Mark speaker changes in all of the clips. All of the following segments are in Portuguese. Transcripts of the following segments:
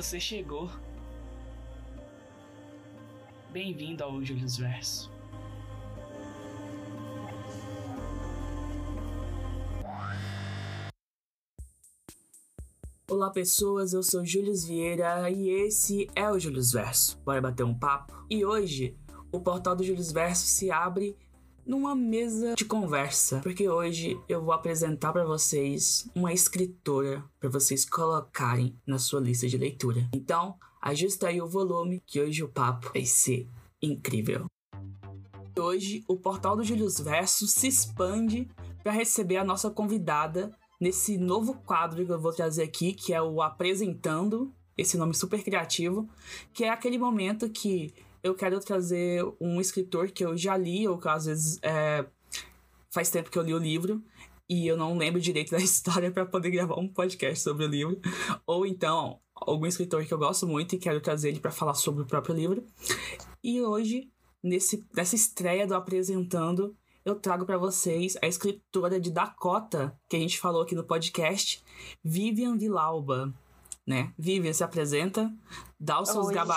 Speaker 1: Você chegou. Bem-vindo ao Julius Verso. Olá pessoas, eu sou Julius Vieira e esse é o Julius Verso. Bora bater um papo? E hoje o portal do Julius Verso se abre numa mesa de conversa, porque hoje eu vou apresentar para vocês uma escritora para vocês colocarem na sua lista de leitura. Então, ajusta aí o volume que hoje o papo vai ser incrível. Hoje o portal do Julius Verso se expande para receber a nossa convidada nesse novo quadro que eu vou trazer aqui, que é o apresentando, esse nome super criativo, que é aquele momento que eu quero trazer um escritor que eu já li, ou que às vezes é, faz tempo que eu li o livro e eu não lembro direito da história para poder gravar um podcast sobre o livro, ou então algum escritor que eu gosto muito e quero trazer ele para falar sobre o próprio livro. E hoje, nesse, nessa estreia do Apresentando, eu trago para vocês a escritora de Dakota, que a gente falou aqui no podcast, Vivian Vilauba né? Vivian se apresenta, dá os seus,
Speaker 2: Oi,
Speaker 1: gaba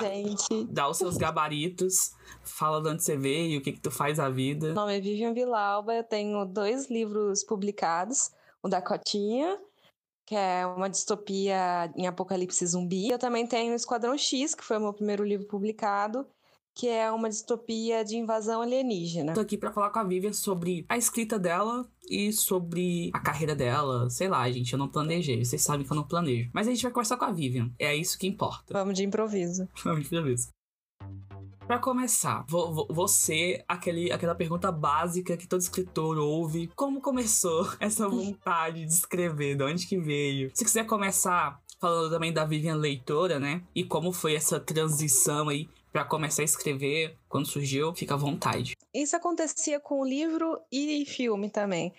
Speaker 1: dá os seus gabaritos, fala de onde você veio, o que que tu faz a vida.
Speaker 2: Meu nome é Vivian Vilauba, eu tenho dois livros publicados, o da Cotinha, que é uma distopia em apocalipse zumbi. Eu também tenho o Esquadrão X, que foi o meu primeiro livro publicado, que é uma distopia de invasão alienígena.
Speaker 1: Tô aqui para falar com a Vivian sobre a escrita dela e sobre a carreira dela. Sei lá, gente, eu não planejei. Vocês sabem que eu não planejo. Mas a gente vai conversar com a Vivian. É isso que importa.
Speaker 2: Vamos de improviso.
Speaker 1: Vamos de improviso. Pra começar, você, aquele, aquela pergunta básica que todo escritor ouve. Como começou essa vontade de escrever? De onde que veio? Se quiser começar falando também da Vivian leitora, né? E como foi essa transição aí para começar a escrever, quando surgiu, fica à vontade.
Speaker 2: Isso acontecia com livro e filme também.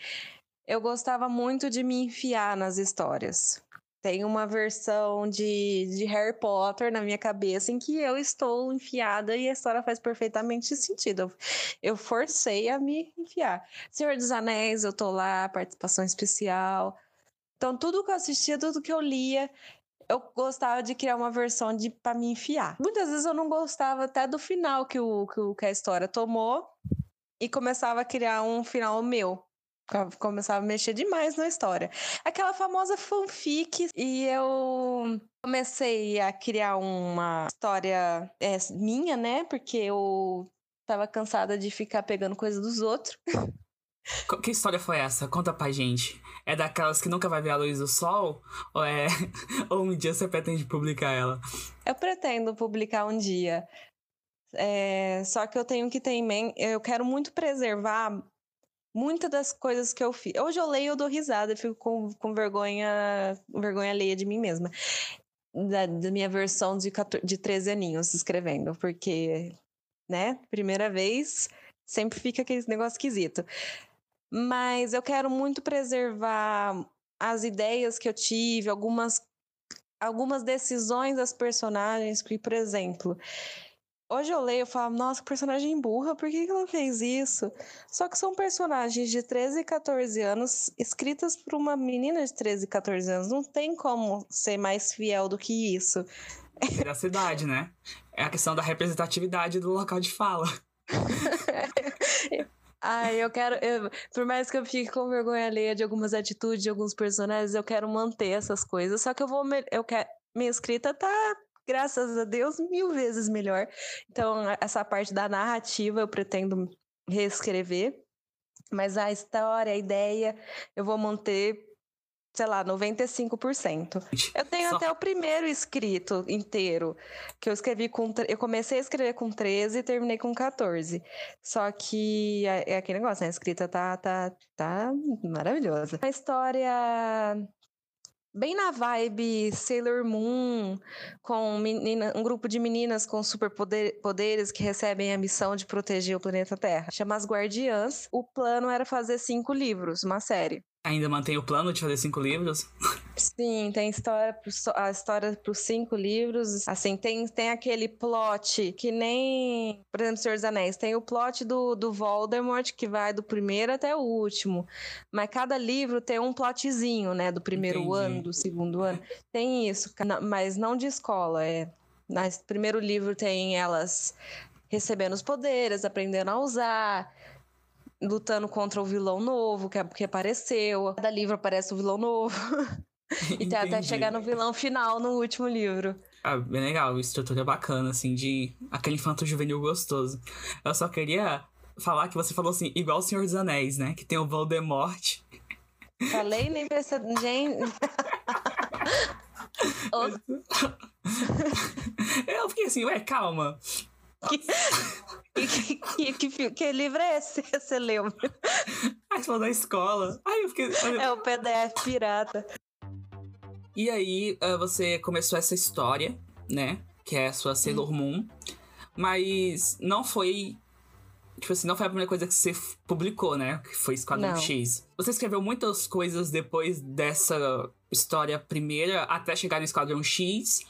Speaker 2: Eu gostava muito de me enfiar nas histórias. Tem uma versão de, de Harry Potter na minha cabeça em que eu estou enfiada e a história faz perfeitamente sentido. Eu, eu forcei a me enfiar. Senhor dos Anéis, eu tô lá, participação especial. Então, tudo que eu assistia, tudo que eu lia, eu gostava de criar uma versão de para me enfiar. Muitas vezes eu não gostava até do final que, o, que, que a história tomou e começava a criar um final meu. Começava a mexer demais na história. Aquela famosa fanfic, e eu comecei a criar uma história é, minha, né? Porque eu tava cansada de ficar pegando coisa dos outros.
Speaker 1: Que história foi essa? Conta pra gente. É daquelas que nunca vai ver a luz do sol? Ou é. ou um dia você pretende publicar ela?
Speaker 2: Eu pretendo publicar um dia. É... Só que eu tenho que ter em mente. Eu quero muito preservar muitas das coisas que eu fiz. Hoje eu leio, eu dou risada, eu fico com, com vergonha, vergonha alheia de mim mesma. Da, da minha versão de, 14, de 13 aninhos escrevendo, porque, né, primeira vez, sempre fica aquele negócio esquisito. Mas eu quero muito preservar as ideias que eu tive, algumas, algumas decisões das personagens, que, por exemplo, Hoje eu leio e falo, nossa, que personagem burra, por que ela fez isso? Só que são personagens de 13 e 14 anos, escritas por uma menina de 13 e 14 anos. Não tem como ser mais fiel do que isso.
Speaker 1: É da cidade, né? É a questão da representatividade do local de fala.
Speaker 2: Ai, eu quero. Eu, por mais que eu fique com vergonha alheia de algumas atitudes de alguns personagens, eu quero manter essas coisas. Só que eu vou. Eu quero, minha escrita tá graças a Deus, mil vezes melhor. Então, essa parte da narrativa eu pretendo reescrever, mas a história, a ideia, eu vou manter, sei lá, 95%. Eu tenho Só... até o primeiro escrito inteiro, que eu escrevi com. Eu comecei a escrever com 13 e terminei com 14. Só que é, é aquele negócio, né? A escrita tá, tá, tá maravilhosa. A história bem na vibe Sailor Moon, com menina, um grupo de meninas com superpoderes que recebem a missão de proteger o planeta Terra. Chama as Guardiãs. O plano era fazer cinco livros, uma série.
Speaker 1: Ainda mantém o plano de fazer cinco livros?
Speaker 2: Sim, tem história, a história para os cinco livros. Assim, tem, tem aquele plot que nem, por exemplo, Senhor dos Anéis, tem o plot do, do Voldemort que vai do primeiro até o último. Mas cada livro tem um plotzinho, né? Do primeiro Entendi. ano, do segundo ano. Tem isso, mas não de escola. É. No primeiro livro tem elas recebendo os poderes, aprendendo a usar lutando contra o vilão novo que, que apareceu. Cada livro aparece o vilão novo. e tem até chegar no vilão final no último livro.
Speaker 1: Ah, bem legal, estrutura bacana, assim, de aquele infanto juvenil gostoso. Eu só queria falar que você falou assim, igual o Senhor dos Anéis, né? Que tem o Voldemort.
Speaker 2: Falei nem pensei. Gente.
Speaker 1: Eu fiquei assim, ué, calma.
Speaker 2: Que, que, que, que, livro é esse que você leu?
Speaker 1: Ai, falou da escola. Ai, eu fiquei.
Speaker 2: É o PDF pirata.
Speaker 1: E aí, uh, você começou essa história, né? Que é a sua Sailor hum. Moon. Mas não foi. Tipo assim, não foi a primeira coisa que você publicou, né? Que foi Esquadrão não. X. Você escreveu muitas coisas depois dessa história primeira até chegar no Esquadrão X?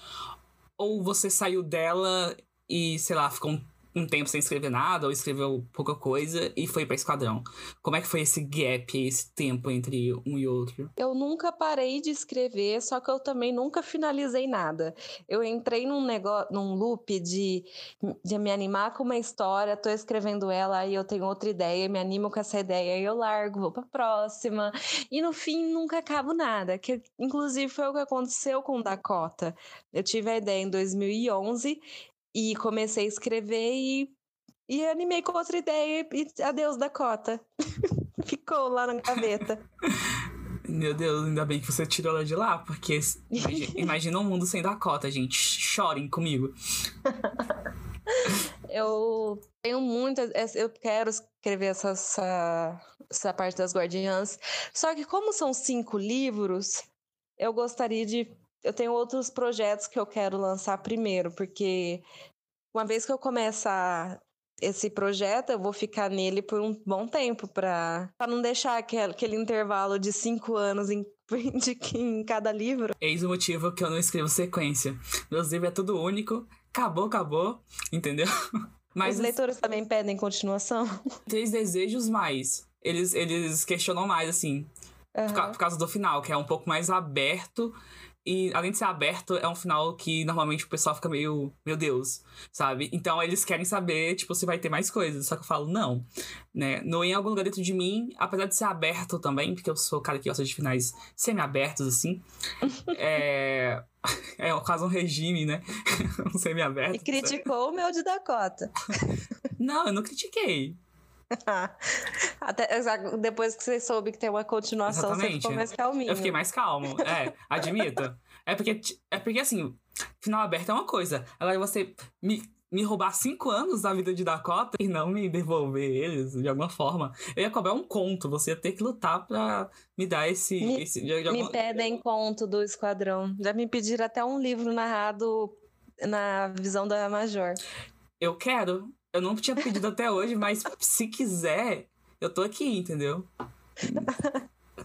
Speaker 1: Ou você saiu dela e, sei lá, ficou um um tempo sem escrever nada ou escreveu pouca coisa e foi para Esquadrão. Como é que foi esse gap, esse tempo entre um e outro?
Speaker 2: Eu nunca parei de escrever, só que eu também nunca finalizei nada. Eu entrei num negócio, num loop de, de me animar com uma história, tô escrevendo ela e eu tenho outra ideia, me animo com essa ideia e eu largo, vou para próxima. E no fim nunca acabo nada, que inclusive foi o que aconteceu com Dakota. Eu tive a ideia em 2011 e comecei a escrever e, e animei com outra ideia e adeus Dakota. Ficou lá na gaveta.
Speaker 1: Meu Deus, ainda bem que você tirou ela de lá, porque imagina, imagina um mundo sem Dakota, gente. Chorem comigo.
Speaker 2: eu tenho muitas. Eu quero escrever essa, essa, essa parte das Guardiãs. Só que, como são cinco livros, eu gostaria de eu tenho outros projetos que eu quero lançar primeiro, porque uma vez que eu começar esse projeto, eu vou ficar nele por um bom tempo para não deixar aquele, aquele intervalo de cinco anos em, de, em cada livro.
Speaker 1: Eis o motivo que eu não escrevo sequência. Meus livros é tudo único, acabou, acabou, entendeu?
Speaker 2: Mas os leitores também pedem continuação?
Speaker 1: Três desejos mais. Eles, eles questionam mais, assim. Uhum. Por, por causa do final, que é um pouco mais aberto e além de ser aberto, é um final que normalmente o pessoal fica meio, meu Deus, sabe? Então eles querem saber, tipo, se vai ter mais coisas. Só que eu falo, não. Né? No Em Algum Lugar Dentro de Mim, apesar de ser aberto também, porque eu sou o cara que gosta de finais semi-abertos, assim. é. É quase um regime, né? um semi-aberto. E
Speaker 2: criticou o meu de Dakota.
Speaker 1: não, eu não critiquei.
Speaker 2: Até, depois que você soube que tem uma continuação, Exatamente. você ficou mais calminho.
Speaker 1: Eu fiquei mais calmo, é, admito. é porque, é porque, assim, final aberto é uma coisa. Agora você me, me roubar cinco anos da vida de Dakota e não me devolver eles de alguma forma. Eu ia cobrar um conto, você ia ter que lutar pra me dar esse.
Speaker 2: Me,
Speaker 1: esse
Speaker 2: de, de alguma... me pedem conto do Esquadrão. Já me pediram até um livro narrado na visão da Major.
Speaker 1: Eu quero. Eu não tinha pedido até hoje, mas se quiser, eu tô aqui, entendeu?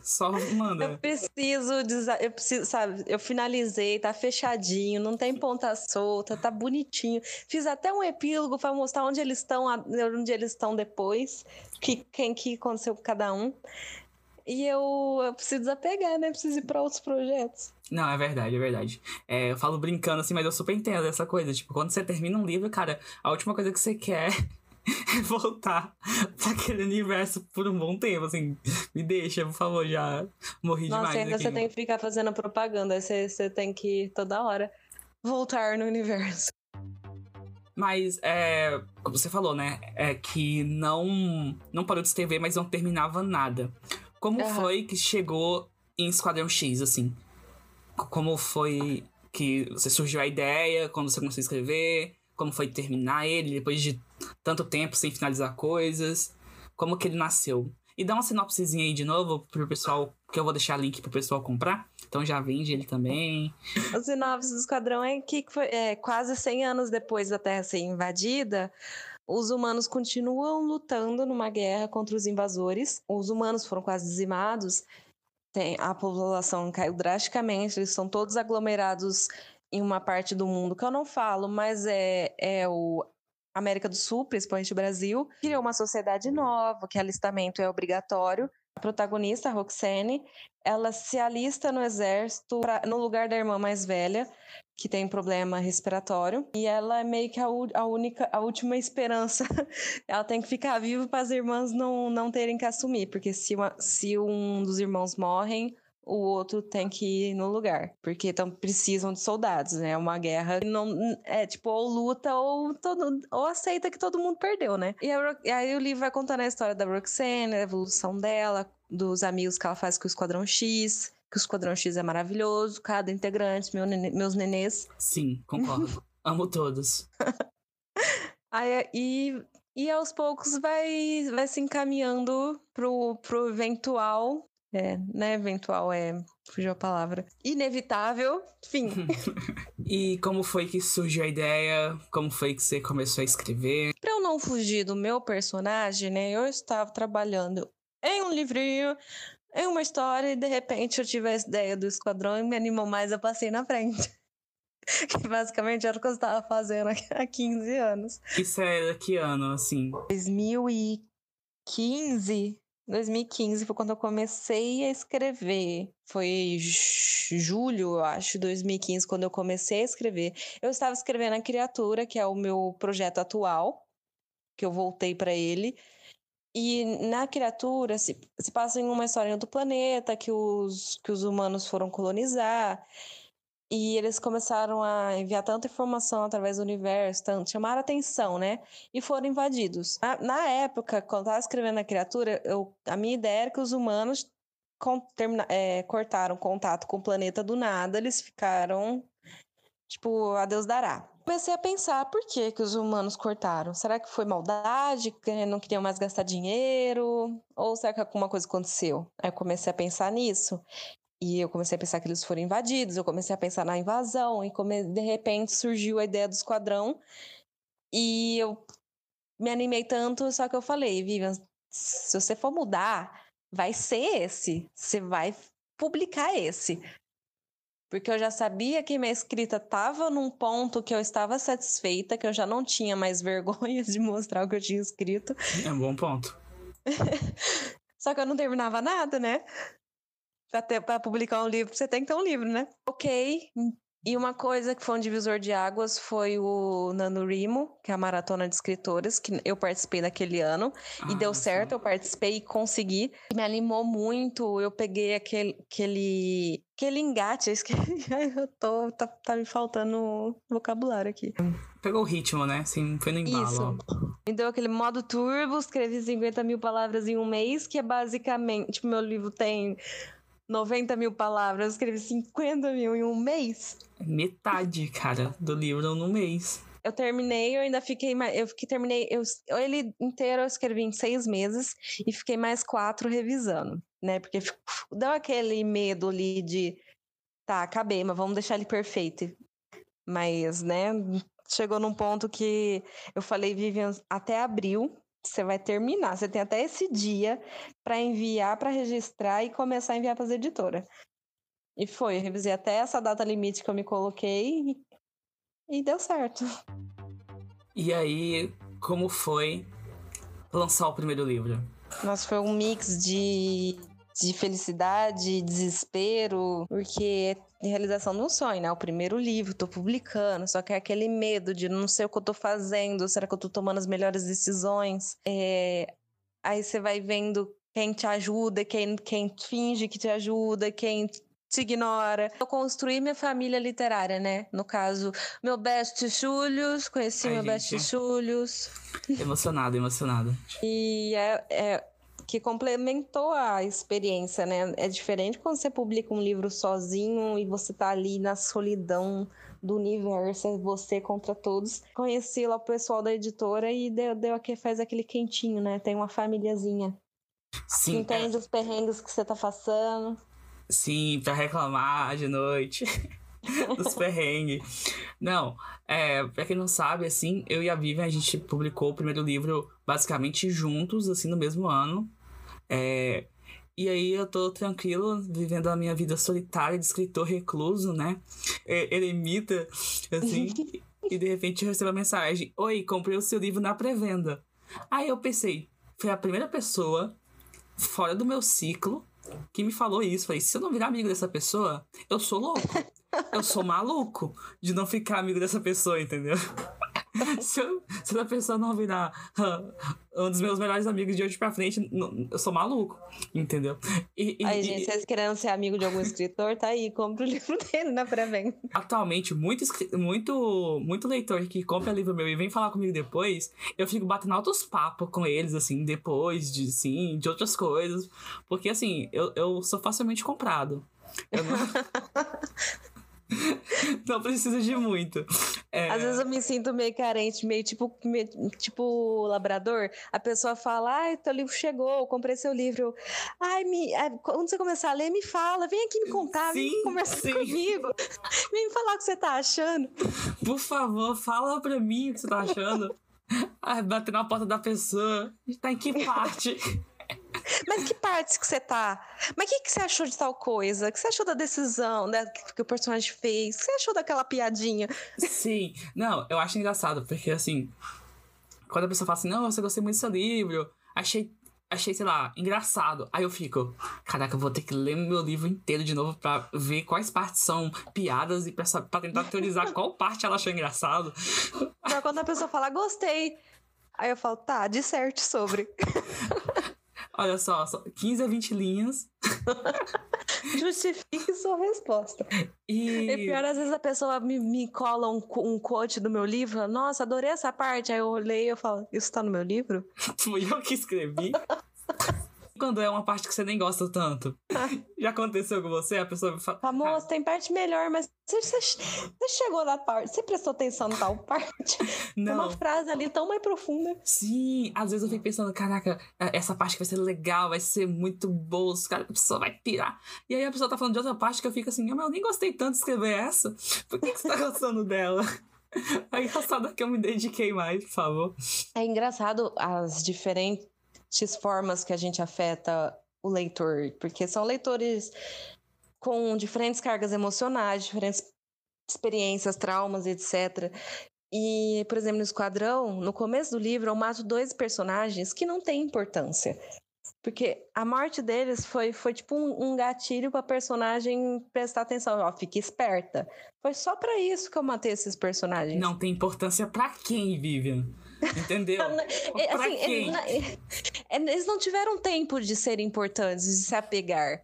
Speaker 1: Só manda.
Speaker 2: Eu preciso, eu preciso, sabe? Eu finalizei, tá fechadinho, não tem ponta solta, tá bonitinho. Fiz até um epílogo para mostrar onde eles estão, onde eles estão depois, que quem que aconteceu com cada um. E eu, eu preciso desapegar, né? Preciso ir para outros projetos.
Speaker 1: Não, é verdade, é verdade. É, eu falo brincando assim, mas eu super entendo essa coisa. Tipo, quando você termina um livro, cara, a última coisa que você quer é voltar pra aquele universo por um bom tempo, assim. Me deixa, por favor, já morri
Speaker 2: Nossa,
Speaker 1: demais. Nossa,
Speaker 2: ainda aqui. você tem que ficar fazendo propaganda, você, você tem que toda hora voltar no universo.
Speaker 1: Mas, é, como você falou, né? É que não, não parou de escrever, mas não terminava nada. Como uhum. foi que chegou em Esquadrão X, assim? como foi que você surgiu a ideia, quando você começou a escrever, como foi terminar ele depois de tanto tempo sem finalizar coisas, como que ele nasceu. E dá uma sinopsezinha aí de novo pro pessoal, que eu vou deixar link pro pessoal comprar. Então já vende ele também.
Speaker 2: A sinopse do Esquadrão é que foi, é, quase 100 anos depois da Terra ser invadida, os humanos continuam lutando numa guerra contra os invasores. Os humanos foram quase dizimados tem, a população caiu drasticamente, eles são todos aglomerados em uma parte do mundo que eu não falo, mas é, é o América do Sul, principalmente o Brasil, criou uma sociedade nova, que alistamento é obrigatório. A protagonista, a Roxane, ela se alista no exército pra, no lugar da irmã mais velha, que tem problema respiratório, e ela é meio que a, a única, a última esperança. ela tem que ficar viva para as irmãs não, não terem que assumir, porque se, uma, se um dos irmãos morrem, o outro tem que ir no lugar, porque então precisam de soldados, né? É uma guerra não é tipo ou luta ou todo, ou aceita que todo mundo perdeu, né? E, a, e aí o livro vai contando a história da Roxanne, a evolução dela, dos amigos que ela faz com o Esquadrão X, que o Esquadrão X é maravilhoso, cada integrante, meu nene, meus nenês.
Speaker 1: Sim, concordo. Amo todos.
Speaker 2: Aí, e, e aos poucos vai, vai se encaminhando pro, pro eventual é, né? Eventual é. Fugiu a palavra. Inevitável. Fim.
Speaker 1: e como foi que surgiu a ideia? Como foi que você começou a escrever?
Speaker 2: Pra eu não fugir do meu personagem, né? Eu estava trabalhando em um livrinho, em uma história, e de repente eu tive a ideia do esquadrão e me animou mais, eu passei na frente. que basicamente era o que eu estava fazendo há 15 anos.
Speaker 1: Isso é que ano, assim?
Speaker 2: 2015. 2015 foi quando eu comecei a escrever. Foi julho, eu acho, 2015, quando eu comecei a escrever. Eu estava escrevendo A Criatura, que é o meu projeto atual, que eu voltei para ele. E na criatura se, se passa em uma história do planeta que os, que os humanos foram colonizar. E eles começaram a enviar tanta informação através do universo, tanto, chamaram atenção, né? E foram invadidos. Na, na época, quando estava escrevendo a criatura, eu, a minha ideia era que os humanos com, termina, é, cortaram contato com o planeta do nada, eles ficaram, tipo, a Deus dará. Comecei a pensar por que, que os humanos cortaram. Será que foi maldade? Que não queriam mais gastar dinheiro? Ou será que alguma coisa aconteceu? Aí eu comecei a pensar nisso. E eu comecei a pensar que eles foram invadidos, eu comecei a pensar na invasão, e come... de repente surgiu a ideia do esquadrão. E eu me animei tanto, só que eu falei, Vivian, se você for mudar, vai ser esse. Você vai publicar esse. Porque eu já sabia que minha escrita estava num ponto que eu estava satisfeita, que eu já não tinha mais vergonha de mostrar o que eu tinha escrito.
Speaker 1: É um bom ponto.
Speaker 2: Só que eu não terminava nada, né? para publicar um livro, você tem que ter um livro, né? Ok. E uma coisa que foi um divisor de águas foi o NaNoWriMo, que é a maratona de escritores, que eu participei naquele ano. Ah, e deu certo, sim. eu participei e consegui. Me animou muito. Eu peguei aquele, aquele, aquele engate. Eu tô, tá, tá me faltando vocabulário aqui.
Speaker 1: Pegou o ritmo, né? Assim, foi no embalo. Isso.
Speaker 2: Me deu aquele modo turbo, escrevi 50 mil palavras em um mês, que é basicamente. Tipo, meu livro tem 90 mil palavras, eu escrevi 50 mil em um mês.
Speaker 1: Metade, cara, do livro num mês.
Speaker 2: Eu terminei, eu ainda fiquei mais. Eu fiquei, terminei. Eu, ele inteiro eu escrevi em seis meses e fiquei mais quatro revisando, né? Porque deu aquele medo ali de. Tá, acabei, mas vamos deixar ele perfeito. Mas, né, chegou num ponto que eu falei, Vivian, até abril você vai terminar. Você tem até esse dia para enviar, para registrar e começar a enviar para as editoras. E foi, eu revisei até essa data limite que eu me coloquei e, e deu certo.
Speaker 1: E aí, como foi lançar o primeiro livro?
Speaker 2: Nossa, foi um mix de de felicidade, desespero, porque é realização de um sonho, né? O primeiro livro, tô publicando, só que é aquele medo de não sei o que eu tô fazendo, será que eu tô tomando as melhores decisões? É... Aí você vai vendo quem te ajuda, quem, quem finge que te ajuda, quem te ignora. Eu construí minha família literária, né? No caso, meu best Julius, conheci Ai, meu gente. best Julius.
Speaker 1: Emocionado, emocionado.
Speaker 2: E é, é, que complementou a experiência, né? É diferente quando você publica um livro sozinho e você tá ali na solidão do universo, é você contra todos. Conheci lá o pessoal da editora e deu, deu aqui, faz aquele quentinho, né? Tem uma famíliazinha. Sim. Entende é... os perrengues que você tá passando.
Speaker 1: Sim, pra reclamar de noite. dos perrengues. Não, é, pra quem não sabe, assim, eu e a Vivian, a gente publicou o primeiro livro basicamente juntos, assim, no mesmo ano. É, E aí eu tô tranquilo, vivendo a minha vida solitária de escritor recluso, né? Eremita, assim. e de repente eu recebo a mensagem: Oi, comprei o seu livro na pré-venda. Aí eu pensei, foi a primeira pessoa fora do meu ciclo que me falou isso. Falei, se eu não virar amigo dessa pessoa, eu sou louco. Eu sou maluco de não ficar amigo dessa pessoa, entendeu? se, eu, se a pessoa não virar uh, um dos meus melhores amigos de hoje pra frente, não, eu sou maluco, entendeu?
Speaker 2: E, e, aí, gente, e, vocês querendo ser amigo de algum escritor, tá aí, compra o livro dele na pré-venda.
Speaker 1: Atualmente, muito, muito, muito leitor que compra livro meu e vem falar comigo depois, eu fico batendo altos papos com eles, assim, depois de, sim, de outras coisas, porque, assim, eu, eu sou facilmente comprado. Eu não... não precisa de muito.
Speaker 2: É... Às vezes eu me sinto meio carente, meio tipo, meio, tipo labrador. A pessoa fala, ai, teu livro chegou, comprei seu livro. Ai, me, quando você começar a ler, me fala, vem aqui me contar, sim, vem conversar sim. comigo. Vem me falar o que você tá achando.
Speaker 1: Por favor, fala pra mim o que você tá achando. Ai, bater na porta da pessoa. Tá em que parte?
Speaker 2: Mas que partes que você tá? Mas o que, que você achou de tal coisa? O que você achou da decisão né, que o personagem fez? O que você achou daquela piadinha?
Speaker 1: Sim. Não, eu acho engraçado, porque assim. Quando a pessoa fala assim, não, você gostei muito do seu livro, achei, achei, sei lá, engraçado. Aí eu fico, caraca, eu vou ter que ler meu livro inteiro de novo pra ver quais partes são piadas e pra, pra tentar teorizar qual parte ela achou engraçado.
Speaker 2: Mas quando a pessoa fala, gostei. Aí eu falo, tá, disserte sobre.
Speaker 1: Olha só, só 15 a 20 linhas.
Speaker 2: Justifique sua resposta. E... e pior, às vezes a pessoa me, me cola um, um quote do meu livro. Nossa, adorei essa parte. Aí eu olhei e eu falo, isso tá no meu livro?
Speaker 1: Fui eu que escrevi. Quando é uma parte que você nem gosta tanto. Já aconteceu com você? A pessoa fala.
Speaker 2: Famoso, tem parte melhor, mas você, você, chegou na parte, você prestou atenção em tal parte? Não. uma frase ali tão mais profunda.
Speaker 1: Sim, às vezes eu fico pensando, caraca, é, essa parte vai ser legal, vai ser muito boa, cara, a pessoa vai pirar. E aí a pessoa tá falando de outra parte que eu fico assim, eu nem gostei tanto de escrever essa. Por que, que você tá gostando dela? É engraçado que eu me dediquei mais, por favor.
Speaker 2: É engraçado as diferentes formas que a gente afeta o leitor, porque são leitores com diferentes cargas emocionais, diferentes experiências, traumas, etc. E, por exemplo, no Esquadrão, no começo do livro, eu mato dois personagens que não têm importância. Porque a morte deles foi, foi tipo um, um gatilho para personagem prestar atenção. Ó, fique esperta. Foi só para isso que eu matei esses personagens.
Speaker 1: Não tem importância para quem, Vivian. Entendeu?
Speaker 2: É, assim, eles, é, eles, não tiveram tempo de serem importantes, de se apegar.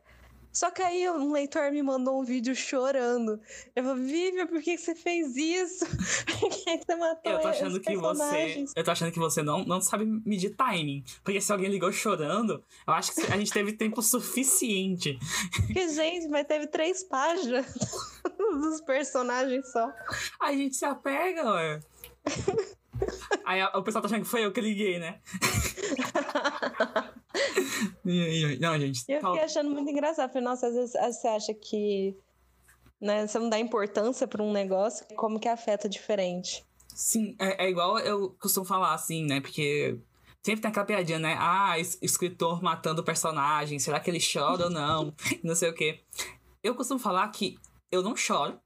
Speaker 2: Só que aí um leitor me mandou um vídeo chorando. Eu falei, Vivian, por que você fez isso? Por que você matou
Speaker 1: Eu tô achando que você. Eu tô achando que você não, não sabe medir timing. Porque se alguém ligou chorando, eu acho que a gente teve tempo suficiente.
Speaker 2: Porque, gente, mas teve três páginas dos personagens só.
Speaker 1: A gente se apega, ué. Aí o pessoal tá achando que foi eu que liguei, né? não, gente.
Speaker 2: Eu fiquei achando muito engraçado. Falei, nossa, às vezes você acha que né, você não dá importância pra um negócio, como que afeta diferente.
Speaker 1: Sim, é, é igual eu costumo falar, assim, né? Porque sempre tem aquela piadinha, né? Ah, escritor matando o personagem, será que ele chora ou não? Não sei o quê. Eu costumo falar que eu não choro.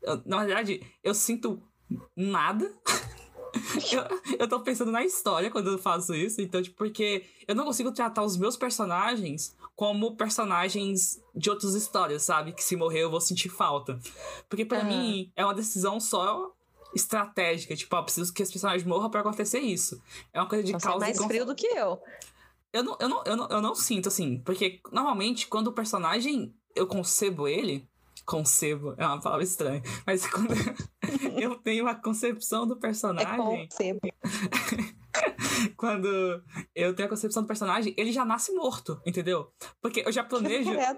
Speaker 1: Eu, na verdade, eu sinto nada. eu, eu tô pensando na história quando eu faço isso, então, tipo, porque eu não consigo tratar os meus personagens como personagens de outras histórias, sabe? Que se morrer eu vou sentir falta. Porque para uhum. mim é uma decisão só estratégica, tipo, ó, preciso que esse personagem morra para acontecer isso. É uma coisa de
Speaker 2: Você
Speaker 1: causa
Speaker 2: é mais frio do que eu.
Speaker 1: Eu não, eu, não, eu, não, eu não sinto, assim, porque normalmente quando o personagem eu concebo ele, concebo, é uma palavra estranha, mas quando eu tenho a concepção do personagem. É concebo. quando eu tenho a concepção do personagem, ele já nasce morto, entendeu? Porque eu já planejo. é,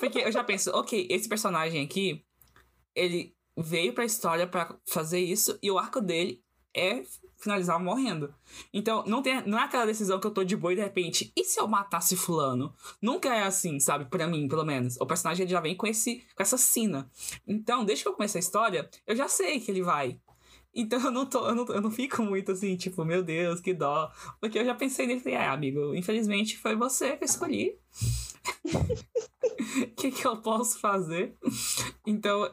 Speaker 1: porque eu já penso, ok, esse personagem aqui, ele veio pra história para fazer isso, e o arco dele é finalizar morrendo. Então, não, tem, não é aquela decisão que eu tô de boa e de repente, e se eu matasse fulano? Nunca é assim, sabe? Pra mim, pelo menos. O personagem já vem com, esse, com essa sina. Então, desde que eu comecei a história, eu já sei que ele vai. Então eu não, tô, eu, não, eu não fico muito assim, tipo, meu Deus, que dó. Porque eu já pensei nele e falei, é, amigo, infelizmente foi você que eu escolhi. O que, que eu posso fazer? Então,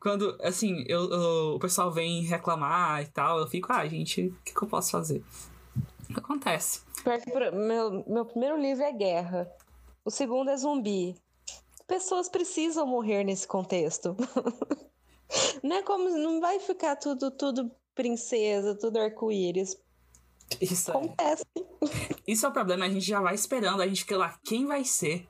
Speaker 1: quando, assim, eu, eu, o pessoal vem reclamar e tal, eu fico, ah, gente, o que, que eu posso fazer? Acontece.
Speaker 2: Meu, meu primeiro livro é Guerra. O segundo é Zumbi. Pessoas precisam morrer nesse contexto. não é como. Não vai ficar tudo, tudo princesa, tudo arco-íris.
Speaker 1: Isso
Speaker 2: é. Acontece.
Speaker 1: É. Isso é o problema, a gente já vai esperando, a gente fica lá, quem vai ser?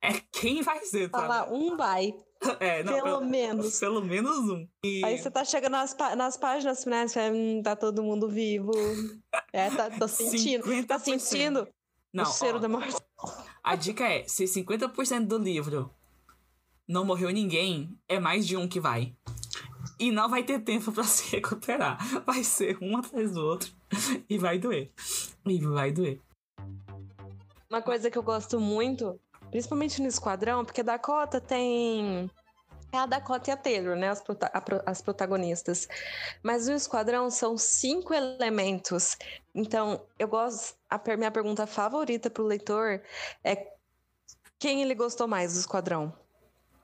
Speaker 1: É quem vai ser,
Speaker 2: tá? Falar, um vai.
Speaker 1: É, não,
Speaker 2: pelo, pelo, menos.
Speaker 1: Pelo menos um.
Speaker 2: E... Aí você tá chegando nas, nas páginas finais, hum, tá todo mundo vivo. É, tá, tô sentindo. 50%. Tá sentindo não, o cheiro ó, da morte.
Speaker 1: A dica é, se 50% do livro não morreu ninguém, é mais de um que vai. E não vai ter tempo para se recuperar. Vai ser um atrás do outro e vai doer. E vai doer.
Speaker 2: Uma coisa que eu gosto muito Principalmente no Esquadrão, porque Dakota tem. É a Dakota e a Taylor, né? As, prota as protagonistas. Mas no Esquadrão são cinco elementos. Então, eu gosto. A minha pergunta favorita pro leitor é quem ele gostou mais do Esquadrão?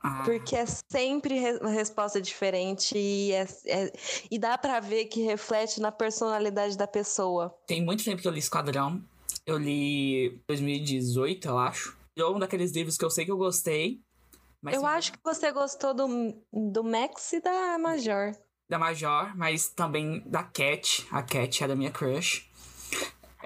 Speaker 2: Ah. Porque é sempre uma resposta diferente e, é, é, e dá para ver que reflete na personalidade da pessoa.
Speaker 1: Tem muito tempo que eu li Esquadrão. Eu li 2018, eu acho é um daqueles livros que eu sei que eu gostei.
Speaker 2: eu sim, acho que você gostou do, do Max e da Major.
Speaker 1: Da Major, mas também da Cat. A Cat era minha crush.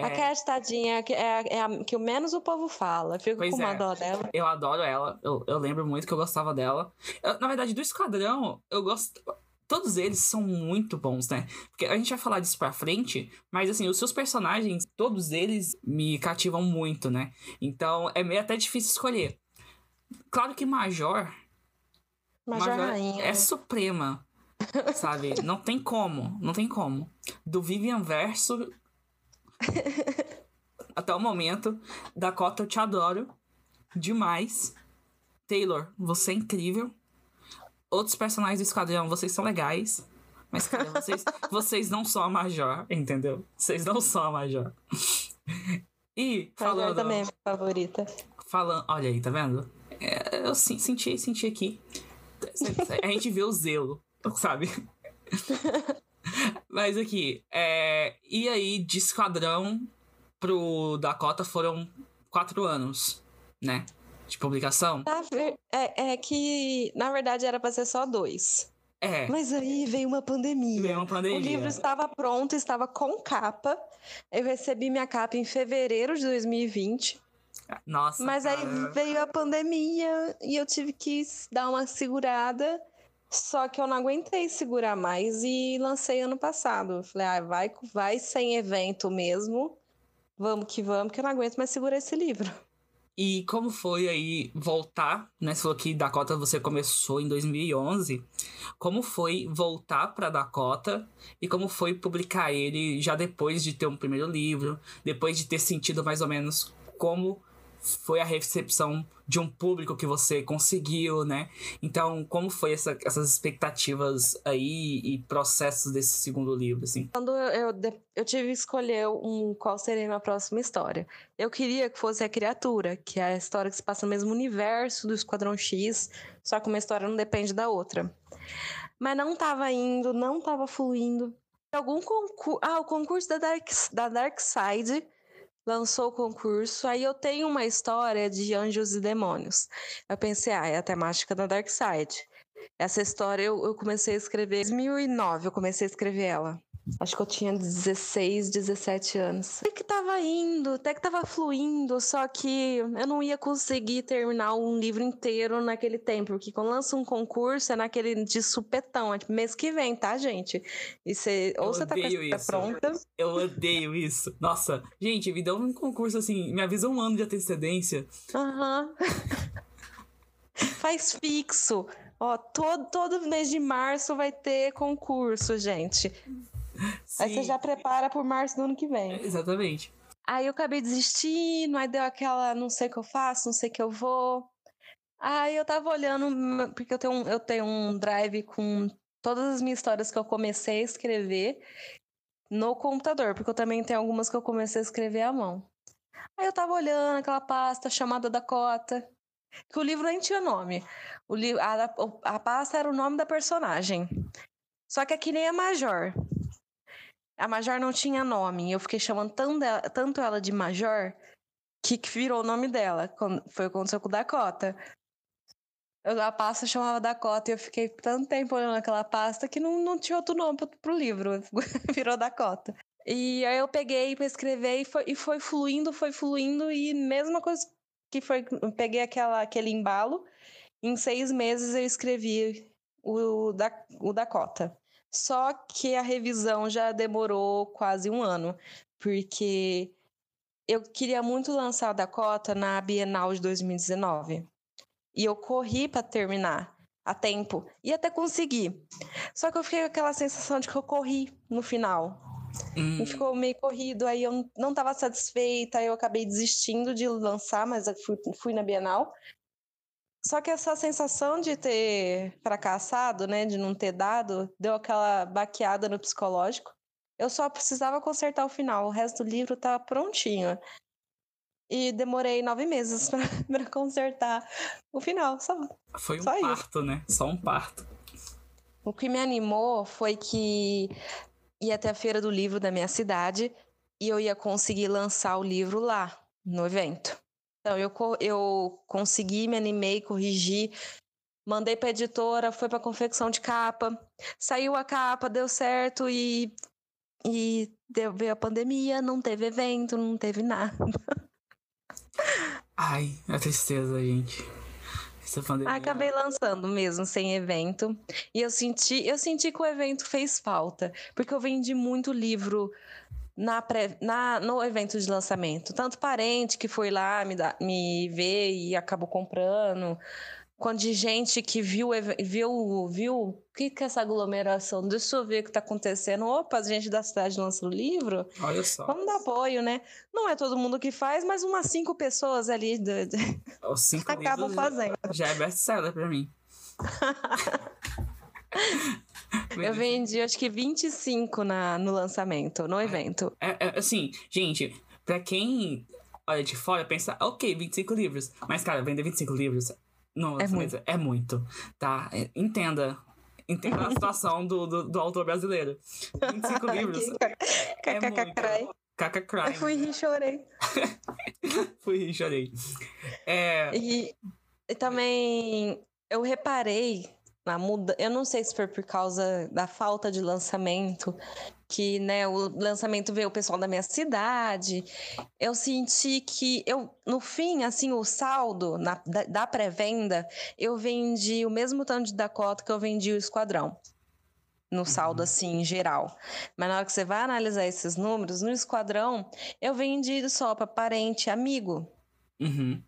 Speaker 2: A é... Cat, tadinha, é, é a que o menos o povo fala. Eu fico pois com uma é. dó dela.
Speaker 1: Eu adoro ela. Eu, eu lembro muito que eu gostava dela. Eu, na verdade, do Esquadrão, eu gosto todos eles são muito bons, né? Porque a gente vai falar disso pra frente, mas assim, os seus personagens, todos eles me cativam muito, né? Então é meio até difícil escolher. Claro que Major.
Speaker 2: Major, Major rainha.
Speaker 1: é suprema, sabe? Não tem como, não tem como. Do Vivian Verso. Até o momento. Dakota, eu te adoro. Demais. Taylor, você é incrível outros personagens do esquadrão, vocês são legais. Mas cara, vocês, vocês não são a Major, entendeu? Vocês não são a Major. E falando. Major
Speaker 2: também é favorita.
Speaker 1: Falando, olha aí, tá vendo? É, eu senti, senti aqui. A gente vê o zelo, sabe? Mas aqui, é, e aí de esquadrão pro Dakota foram quatro anos, né? de publicação?
Speaker 2: É, é que, na verdade, era para ser só dois.
Speaker 1: É.
Speaker 2: Mas aí veio uma pandemia.
Speaker 1: Veio uma pandemia.
Speaker 2: O livro estava pronto, estava com capa. Eu recebi minha capa em fevereiro de 2020.
Speaker 1: Nossa.
Speaker 2: Mas
Speaker 1: cara.
Speaker 2: aí veio a pandemia e eu tive que dar uma segurada. Só que eu não aguentei segurar mais e lancei ano passado. Falei, ah, vai, vai sem evento mesmo. Vamos que vamos, que eu não aguento mais segurar esse livro.
Speaker 1: E como foi aí voltar, né? Você falou que Dakota você começou em 2011. Como foi voltar para Dakota e como foi publicar ele já depois de ter um primeiro livro, depois de ter sentido mais ou menos como foi a recepção de um público que você conseguiu, né? Então, como foi essa, essas expectativas aí e processos desse segundo livro, assim?
Speaker 2: Quando eu, eu tive que escolher um, qual seria a minha próxima história. Eu queria que fosse a Criatura, que é a história que se passa no mesmo universo do Esquadrão X, só que uma história não depende da outra. Mas não estava indo, não estava fluindo. Algum concurso... Ah, o concurso da Dark, da Dark Side lançou o concurso. Aí eu tenho uma história de anjos e demônios. Eu pensei, ah, é a temática da Dark Side. Essa história eu, eu comecei a escrever em 2009, eu comecei a escrever ela. Acho que eu tinha 16, 17 anos. Até que tava indo, até que tava fluindo, só que eu não ia conseguir terminar um livro inteiro naquele tempo, porque quando lança um concurso é naquele de supetão, é tipo mês que vem, tá, gente? E você, ou você tá com a
Speaker 1: isso.
Speaker 2: pronta.
Speaker 1: Eu odeio isso. Nossa, gente, me dá um concurso assim, me avisa um ano de antecedência.
Speaker 2: Aham. Uhum. Faz fixo. Ó, todo, todo mês de março vai ter concurso, gente. Sim. Aí você já prepara por março do ano que vem.
Speaker 1: É, exatamente.
Speaker 2: Aí eu acabei desistindo, aí deu aquela, não sei o que eu faço, não sei o que eu vou. Aí eu tava olhando, porque eu tenho um, eu tenho um drive com todas as minhas histórias que eu comecei a escrever no computador, porque eu também tenho algumas que eu comecei a escrever à mão. Aí eu tava olhando aquela pasta chamada Dakota, que o livro nem tinha nome. O li a, a pasta era o nome da personagem. Só que é que nem a Major. A Major não tinha nome. Eu fiquei chamando tanto, tanto ela de Major que virou o nome dela. Foi o que aconteceu com Dakota. A pasta chamava Dakota e eu fiquei tanto tempo olhando aquela pasta que não, não tinha outro nome pro, pro livro. virou Dakota. E aí eu peguei para escrever e foi, e foi fluindo, foi fluindo, e mesma coisa que foi. Peguei aquela, aquele embalo, em seis meses eu escrevi o, da, o Dakota. Só que a revisão já demorou quase um ano, porque eu queria muito lançar o Dakota na Bienal de 2019. E eu corri para terminar a tempo. E até consegui. Só que eu fiquei com aquela sensação de que eu corri no final. Hum. E ficou meio corrido, aí eu não estava satisfeita, eu acabei desistindo de lançar, mas fui, fui na Bienal. Só que essa sensação de ter fracassado, né, de não ter dado, deu aquela baqueada no psicológico. Eu só precisava consertar o final, o resto do livro estava prontinho. E demorei nove meses para consertar o final, só.
Speaker 1: Foi um
Speaker 2: só
Speaker 1: parto,
Speaker 2: isso.
Speaker 1: né? Só um parto.
Speaker 2: O que me animou foi que ia até a feira do livro da minha cidade e eu ia conseguir lançar o livro lá, no evento. Então, eu, eu consegui, me animei, corrigi, mandei para editora, foi para confecção de capa, saiu a capa, deu certo e, e deu, veio a pandemia, não teve evento, não teve nada.
Speaker 1: Ai, a tristeza, gente. Essa pandemia...
Speaker 2: Acabei lançando mesmo, sem evento. E eu senti, eu senti que o evento fez falta, porque eu vendi muito livro na, pré, na no evento de lançamento. Tanto parente que foi lá me, dar, me ver e acabou comprando, quanto de gente que viu, viu, viu o que, que é essa aglomeração? Deixa eu ver o que está acontecendo. Opa, a gente da cidade lança o livro.
Speaker 1: Olha só.
Speaker 2: Vamos dar apoio, né? Não é todo mundo que faz, mas umas cinco pessoas ali de...
Speaker 1: cinco
Speaker 2: acabam fazendo.
Speaker 1: Já é best-seller para mim.
Speaker 2: Eu vendi acho que 25 na, no lançamento, no evento.
Speaker 1: É, é, assim, gente, pra quem olha de fora, pensa, ok, 25 livros. Mas, cara, vender 25 livros no é muito. é muito, tá? É, entenda. Entenda a situação do, do, do, autor brasileiro. 25 livros. é muito. Caca
Speaker 2: Fui rir e chorei.
Speaker 1: Fui rir e chorei. É...
Speaker 2: E, e também eu reparei na muda. Eu não sei se foi por causa da falta de lançamento, que né, o lançamento veio o pessoal da minha cidade. Eu senti que eu, no fim, assim, o saldo na, da, da pré-venda, eu vendi o mesmo tanto de Dakota que eu vendi o Esquadrão. No saldo, uhum. assim, em geral. Mas na hora que você vai analisar esses números, no Esquadrão, eu vendi só para parente, amigo.
Speaker 1: Uhum.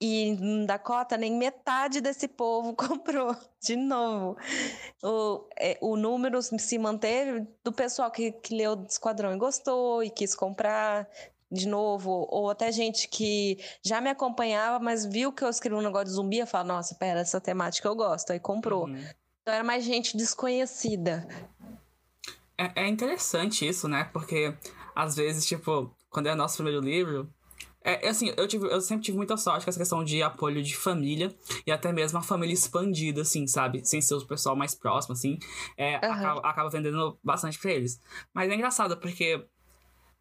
Speaker 2: E em Dakota, nem metade desse povo comprou de novo. O, é, o número se manteve do pessoal que, que leu do Esquadrão e gostou e quis comprar de novo, ou até gente que já me acompanhava, mas viu que eu escrevi um negócio de zumbi e falou: Nossa, pera, essa temática eu gosto, aí comprou. Uhum. Então era mais gente desconhecida.
Speaker 1: É, é interessante isso, né? Porque às vezes, tipo, quando é nosso primeiro livro, é, é, assim, eu, tive, eu sempre tive muita sorte com essa questão de apoio de família e até mesmo a família expandida, assim, sabe? Sem ser o pessoal mais próximo, assim. É, uhum. acaba, acaba vendendo bastante pra eles. Mas é engraçado, porque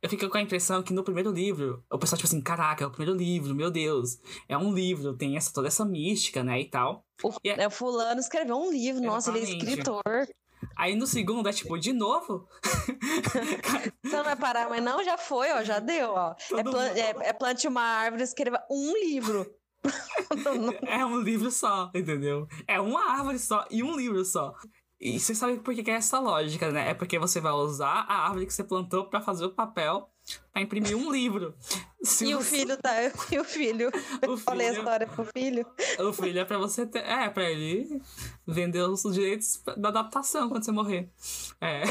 Speaker 1: eu fico com a impressão que no primeiro livro, o pessoal, tipo assim, caraca, é o primeiro livro, meu Deus, é um livro, tem essa, toda essa mística, né, e tal.
Speaker 2: O, é, é, fulano escreveu um livro, nossa, ele é escritor.
Speaker 1: Aí no segundo é tipo, de novo?
Speaker 2: Você não vai parar, mas não, já foi, ó, já deu, ó. É, plan é, é, plante uma árvore, escreva um livro.
Speaker 1: é um livro só, entendeu? É uma árvore só e um livro só. E você sabe por que é essa lógica, né? É porque você vai usar a árvore que você plantou para fazer o papel pra imprimir um livro.
Speaker 2: Se e você... o filho tá. E o filho? O Falei a história pro filho.
Speaker 1: O filho é pra você ter. É, pra ele vender os direitos da adaptação quando você morrer. É.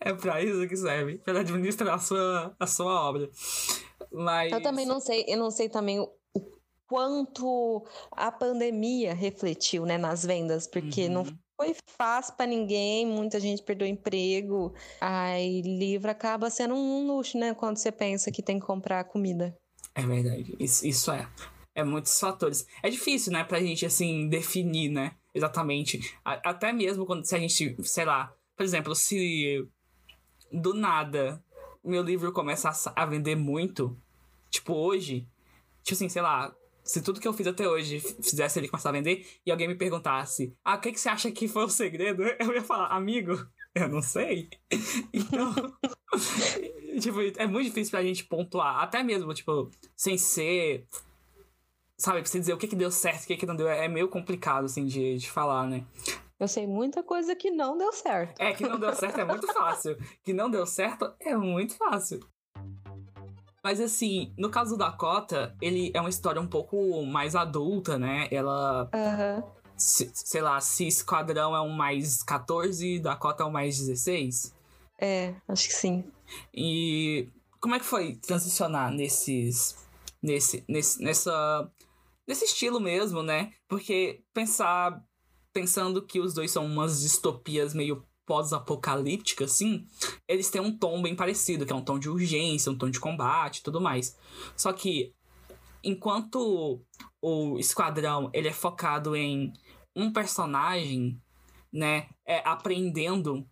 Speaker 1: é pra isso que serve. Pra administrar a sua, a sua obra. Mas.
Speaker 2: Eu também não sei, eu não sei também quanto a pandemia refletiu, né, nas vendas, porque uhum. não foi fácil para ninguém, muita gente perdeu emprego. Aí livro acaba sendo um luxo, né, quando você pensa que tem que comprar comida.
Speaker 1: É verdade, isso, isso é. É muitos fatores. É difícil, né, pra gente, assim, definir, né, exatamente. Até mesmo quando, se a gente, sei lá, por exemplo, se do nada meu livro começa a vender muito, tipo, hoje, tipo assim, sei lá, se tudo que eu fiz até hoje fizesse ele começar a vender e alguém me perguntasse, ah, o que, que você acha que foi o segredo? Eu ia falar, amigo, eu não sei. Então, tipo, é muito difícil pra gente pontuar, até mesmo, tipo, sem ser. Sabe, pra você dizer o que, que deu certo, o que, que não deu, é meio complicado, assim, de, de falar, né?
Speaker 2: Eu sei muita coisa que não deu certo.
Speaker 1: É, que não deu certo é muito fácil. que não deu certo é muito fácil. Mas assim, no caso da Dakota, ele é uma história um pouco mais adulta, né? Ela.
Speaker 2: Uhum.
Speaker 1: Se, sei lá, se Esquadrão é um mais 14, Dakota é um mais 16?
Speaker 2: É, acho que sim.
Speaker 1: E como é que foi transicionar nesses. Nesse, nesse, nessa, nesse estilo mesmo, né? Porque pensar. Pensando que os dois são umas distopias meio pós-apocalíptica, assim, eles têm um tom bem parecido, que é um tom de urgência, um tom de combate e tudo mais. Só que, enquanto o Esquadrão ele é focado em um personagem, né, é, aprendendo,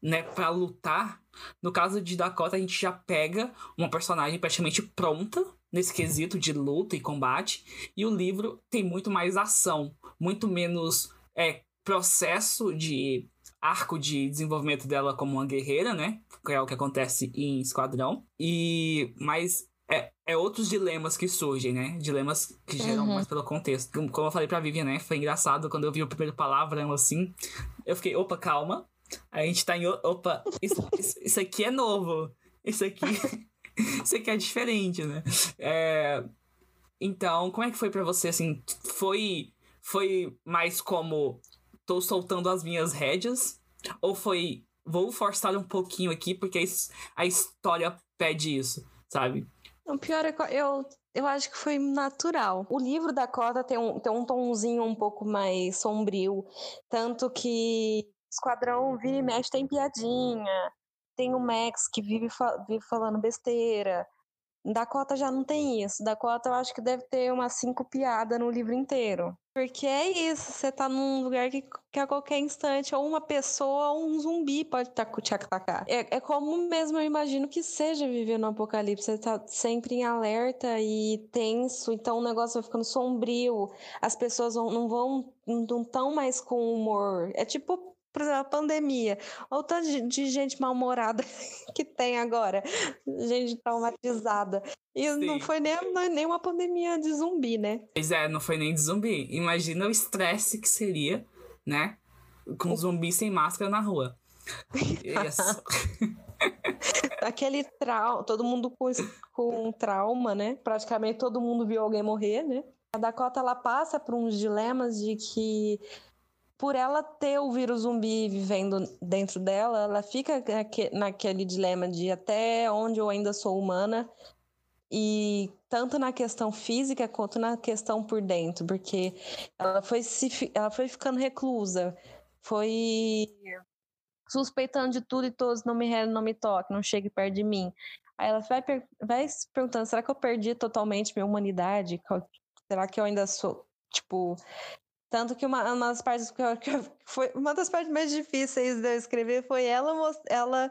Speaker 1: né, para lutar, no caso de Dakota, a gente já pega uma personagem praticamente pronta nesse quesito de luta e combate, e o livro tem muito mais ação, muito menos é, processo de arco de desenvolvimento dela como uma guerreira, né? Que é o que acontece em Esquadrão. E mas é, é outros dilemas que surgem, né? Dilemas que geram uhum. mais pelo contexto. Como eu falei pra Vivian, né? Foi engraçado quando eu vi o primeiro palavrão assim. Eu fiquei, opa, calma. A gente tá em. Opa, isso, isso, isso aqui é novo. Isso aqui. isso aqui é diferente, né? É, então, como é que foi para você, assim? Foi, foi mais como tô soltando as minhas rédeas? Ou foi, vou forçar um pouquinho aqui porque a história pede isso, sabe?
Speaker 2: O pior é que eu, eu acho que foi natural. O livro da Cota tem um, tem um tomzinho um pouco mais sombrio, tanto que Esquadrão vira e mexe tem piadinha, tem o Max que vive, vive falando besteira. Dakota já não tem isso. Dakota eu acho que deve ter umas cinco piadas no livro inteiro. Porque é isso, você tá num lugar que, que a qualquer instante, ou uma pessoa ou um zumbi pode tá, te atacar. É, é como mesmo eu imagino que seja viver no apocalipse. Você tá sempre em alerta e tenso, então o negócio vai ficando sombrio, as pessoas não, vão, não tão mais com humor. É tipo a pandemia. Olha o tanto de, gente mal-humorada que tem agora. Gente traumatizada. E Sim. não foi nem, é nem uma pandemia de zumbi, né?
Speaker 1: Pois é, não foi nem de zumbi. Imagina o estresse que seria, né? Com zumbi sem máscara na rua. Isso.
Speaker 2: Aquele trauma, todo mundo com, com trauma, né? Praticamente todo mundo viu alguém morrer, né? A Dakota ela passa por uns dilemas de que por ela ter o vírus zumbi vivendo dentro dela, ela fica naquele dilema de até onde eu ainda sou humana e tanto na questão física quanto na questão por dentro, porque ela foi se, ela foi ficando reclusa, foi suspeitando de tudo e todos, não me rele, não me toque, não chegue perto de mim. Aí ela vai, vai se perguntando, será que eu perdi totalmente minha humanidade? Será que eu ainda sou, tipo, tanto que uma, uma das partes que, eu, que foi uma das partes mais difíceis de eu escrever foi ela ela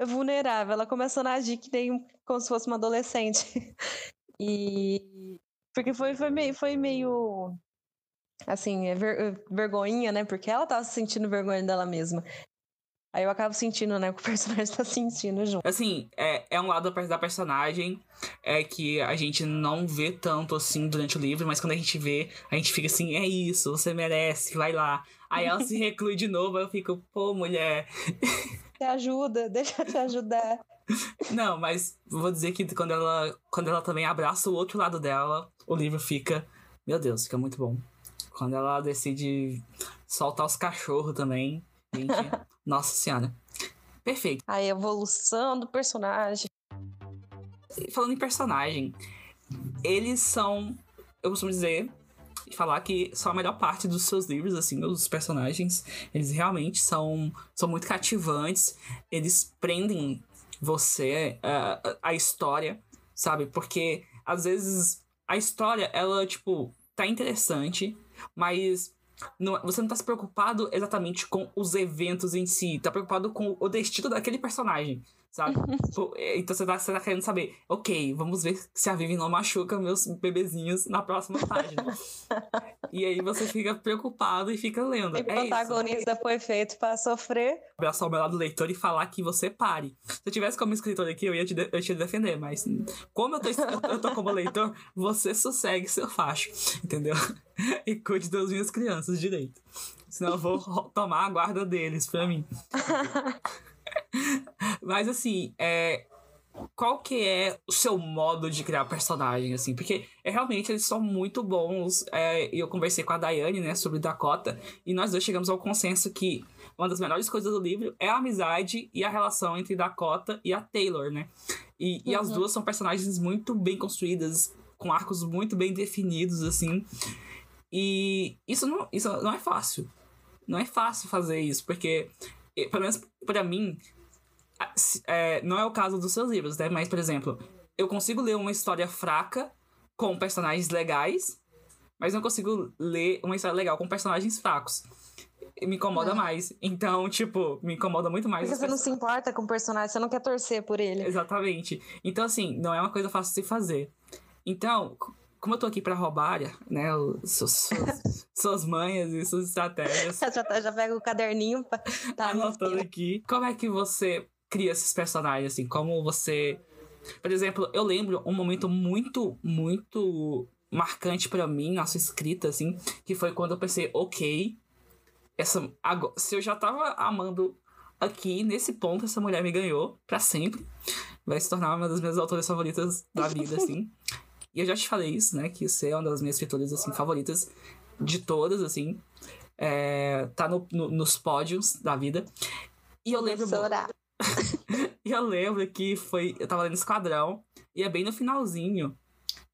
Speaker 2: vulnerável, ela começando a agir que nem como se fosse uma adolescente. E porque foi foi meio, foi meio assim, é ver, vergonha, né? Porque ela tava se sentindo vergonha dela mesma. Aí eu acabo sentindo, né, o que o personagem tá sentindo junto.
Speaker 1: Assim, é, é um lado da personagem é que a gente não vê tanto assim durante o livro, mas quando a gente vê, a gente fica assim, é isso, você merece, vai lá. Aí ela se reclui de novo, eu fico, pô, mulher.
Speaker 2: Te ajuda, deixa eu te ajudar.
Speaker 1: Não, mas vou dizer que quando ela, quando ela também abraça o outro lado dela, o livro fica, meu Deus, fica muito bom. Quando ela decide soltar os cachorros também, gente, nossa senhora. Perfeito.
Speaker 2: A evolução do personagem.
Speaker 1: Falando em personagem, eles são eu costumo dizer e falar que só a melhor parte dos seus livros, assim, os personagens, eles realmente são, são muito cativantes, eles prendem você, uh, a história, sabe? Porque às vezes a história, ela, tipo, tá interessante, mas não, você não tá se preocupado exatamente com os eventos em si, tá preocupado com o destino daquele personagem sabe? É, então você tá, você tá querendo saber, ok, vamos ver se a Vivi não machuca meus bebezinhos na próxima página. e aí você fica preocupado e fica lendo.
Speaker 2: O
Speaker 1: é
Speaker 2: protagonista
Speaker 1: isso.
Speaker 2: foi feito para sofrer.
Speaker 1: Abraçar o meu lado leitor e falar que você pare. Se eu tivesse como escritor aqui, eu ia te, de, eu te defender, mas como eu tô, eu tô como leitor, você sossegue seu facho, entendeu? e cuide das minhas crianças direito. Senão eu vou tomar a guarda deles pra mim. Mas assim, é, qual que é o seu modo de criar personagem, assim? Porque é, realmente eles são muito bons. É, eu conversei com a Daiane, né, sobre Dakota, e nós dois chegamos ao consenso que uma das melhores coisas do livro é a amizade e a relação entre Dakota e a Taylor, né? E, uhum. e as uhum. duas são personagens muito bem construídas, com arcos muito bem definidos, assim. E isso não, isso não é fácil. Não é fácil fazer isso, porque pelo menos para mim, é, não é o caso dos seus livros, né? Mas, por exemplo, eu consigo ler uma história fraca com personagens legais, mas não consigo ler uma história legal com personagens fracos. Me incomoda não. mais. Então, tipo, me incomoda muito mais.
Speaker 2: Porque você não se importa com o personagem, você não quer torcer por ele.
Speaker 1: Exatamente. Então, assim, não é uma coisa fácil de se fazer. Então, como eu tô aqui pra roubar, né, os, suas, suas manhas e suas estratégias.
Speaker 2: já, já pega o caderninho pra
Speaker 1: tá anotando aqui. Como é que você cria esses personagens, assim? Como você. Por exemplo, eu lembro um momento muito, muito marcante para mim, na sua escrita, assim, que foi quando eu pensei, ok, essa, agora, se eu já tava amando aqui, nesse ponto, essa mulher me ganhou para sempre. Vai se tornar uma das minhas autoras favoritas da vida, assim. E eu já te falei isso, né? Que você é uma das minhas escritoras, assim, favoritas de todas, assim. É, tá no, no, nos pódios da vida. E eu lembro. e eu lembro que foi. Eu tava lendo Esquadrão. E é bem no finalzinho.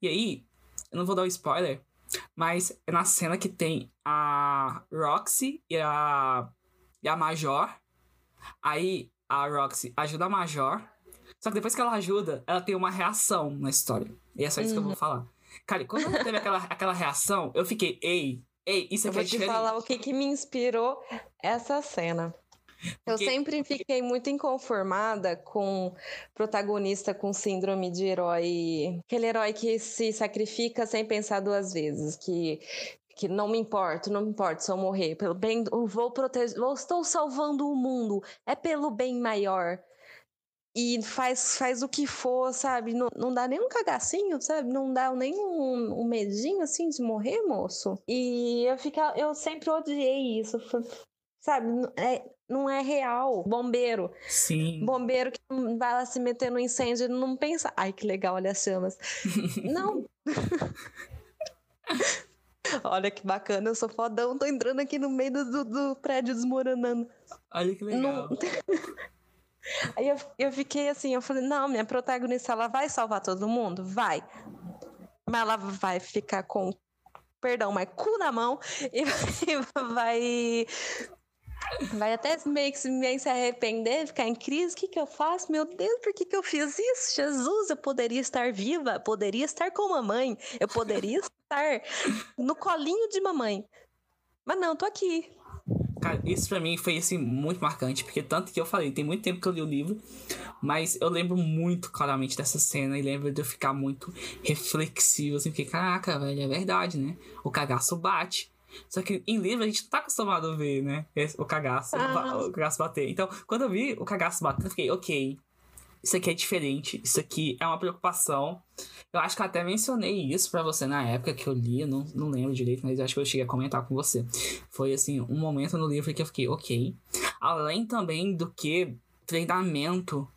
Speaker 1: E aí, eu não vou dar o um spoiler. Mas é na cena que tem a Roxy e a, e a Major. Aí a Roxy ajuda a Major. Só que depois que ela ajuda, ela tem uma reação na história. E é só isso uhum. que eu vou uhum. falar. Cara, quando ela teve aquela, aquela reação, eu fiquei, ei, ei, isso aqui
Speaker 2: eu
Speaker 1: é diferente.
Speaker 2: Eu vou te falar o que, que me inspirou essa cena. Porque... Eu sempre fiquei muito inconformada com protagonista com síndrome de herói. Aquele herói que se sacrifica sem pensar duas vezes, que que não me importa, não me importa se eu morrer, pelo bem, vou proteger, vou, estou salvando o mundo, é pelo bem maior e faz, faz o que for, sabe? Não, não dá nem um cagacinho, sabe? Não dá nem um, um medinho assim de morrer, moço. E eu fica, eu sempre odiei isso, sabe? É, não é real. Bombeiro.
Speaker 1: Sim.
Speaker 2: Bombeiro que vai lá se meter no incêndio e não pensa, ai que legal, olha as chamas. não. Olha que bacana, eu sou fodão, tô entrando aqui no meio do, do prédio desmoronando.
Speaker 1: Olha que legal. Não...
Speaker 2: Aí eu, eu fiquei assim, eu falei, não, minha protagonista, ela vai salvar todo mundo? Vai. Mas ela vai ficar com, perdão, mas cu na mão e vai... Vai até meio que meio se arrepender, ficar em crise. O que, que eu faço? Meu Deus, por que, que eu fiz isso? Jesus, eu poderia estar viva, poderia estar com mamãe, eu poderia estar no colinho de mamãe. Mas não, tô aqui.
Speaker 1: Cara, isso pra mim foi, assim, muito marcante, porque tanto que eu falei, tem muito tempo que eu li o livro, mas eu lembro muito claramente dessa cena e lembro de eu ficar muito reflexivo, assim, porque, caraca, velho, é verdade, né? O cagaço bate. Só que em livro a gente não tá acostumado a ver, né? O cagaço, ah. o cagaço bater. Então, quando eu vi o cagaço bater, eu fiquei, ok, isso aqui é diferente, isso aqui é uma preocupação. Eu acho que eu até mencionei isso para você na época que eu li, não, não lembro direito, mas acho que eu cheguei a comentar com você. Foi assim, um momento no livro que eu fiquei, ok. Além também do que treinamento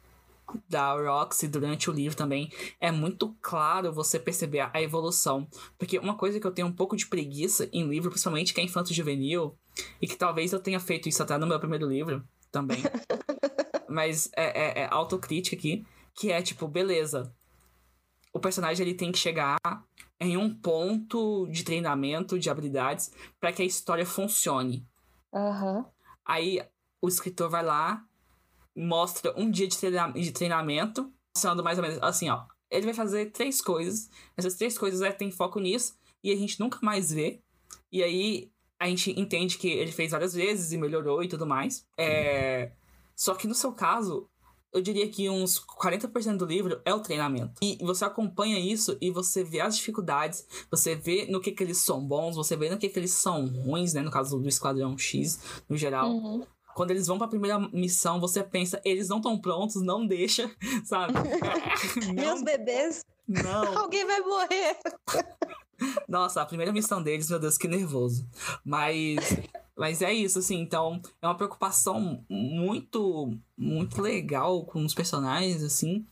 Speaker 1: da Roxy durante o livro também, é muito claro você perceber a evolução. Porque uma coisa que eu tenho um pouco de preguiça em livro, principalmente que é infanto juvenil, e que talvez eu tenha feito isso até no meu primeiro livro também. mas é, é, é autocrítica aqui, que é tipo, beleza. O personagem ele tem que chegar em um ponto de treinamento de habilidades para que a história funcione.
Speaker 2: Uhum.
Speaker 1: Aí o escritor vai lá, mostra um dia de, treina de treinamento, mostrando mais ou menos assim, ó. Ele vai fazer três coisas. Essas três coisas é, tem foco nisso e a gente nunca mais vê. E aí a gente entende que ele fez várias vezes e melhorou e tudo mais. É... Só que no seu caso, eu diria que uns 40% do livro é o treinamento. E você acompanha isso e você vê as dificuldades, você vê no que, que eles são bons, você vê no que, que eles são ruins, né? No caso do Esquadrão X, no geral.
Speaker 2: Uhum.
Speaker 1: Quando eles vão pra primeira missão, você pensa, eles não estão prontos, não deixa, sabe?
Speaker 2: não, Meus bebês.
Speaker 1: Não.
Speaker 2: Alguém vai morrer.
Speaker 1: Nossa, a primeira missão deles, meu Deus, que nervoso. Mas, mas é isso, assim. Então, é uma preocupação muito, muito legal com os personagens, assim.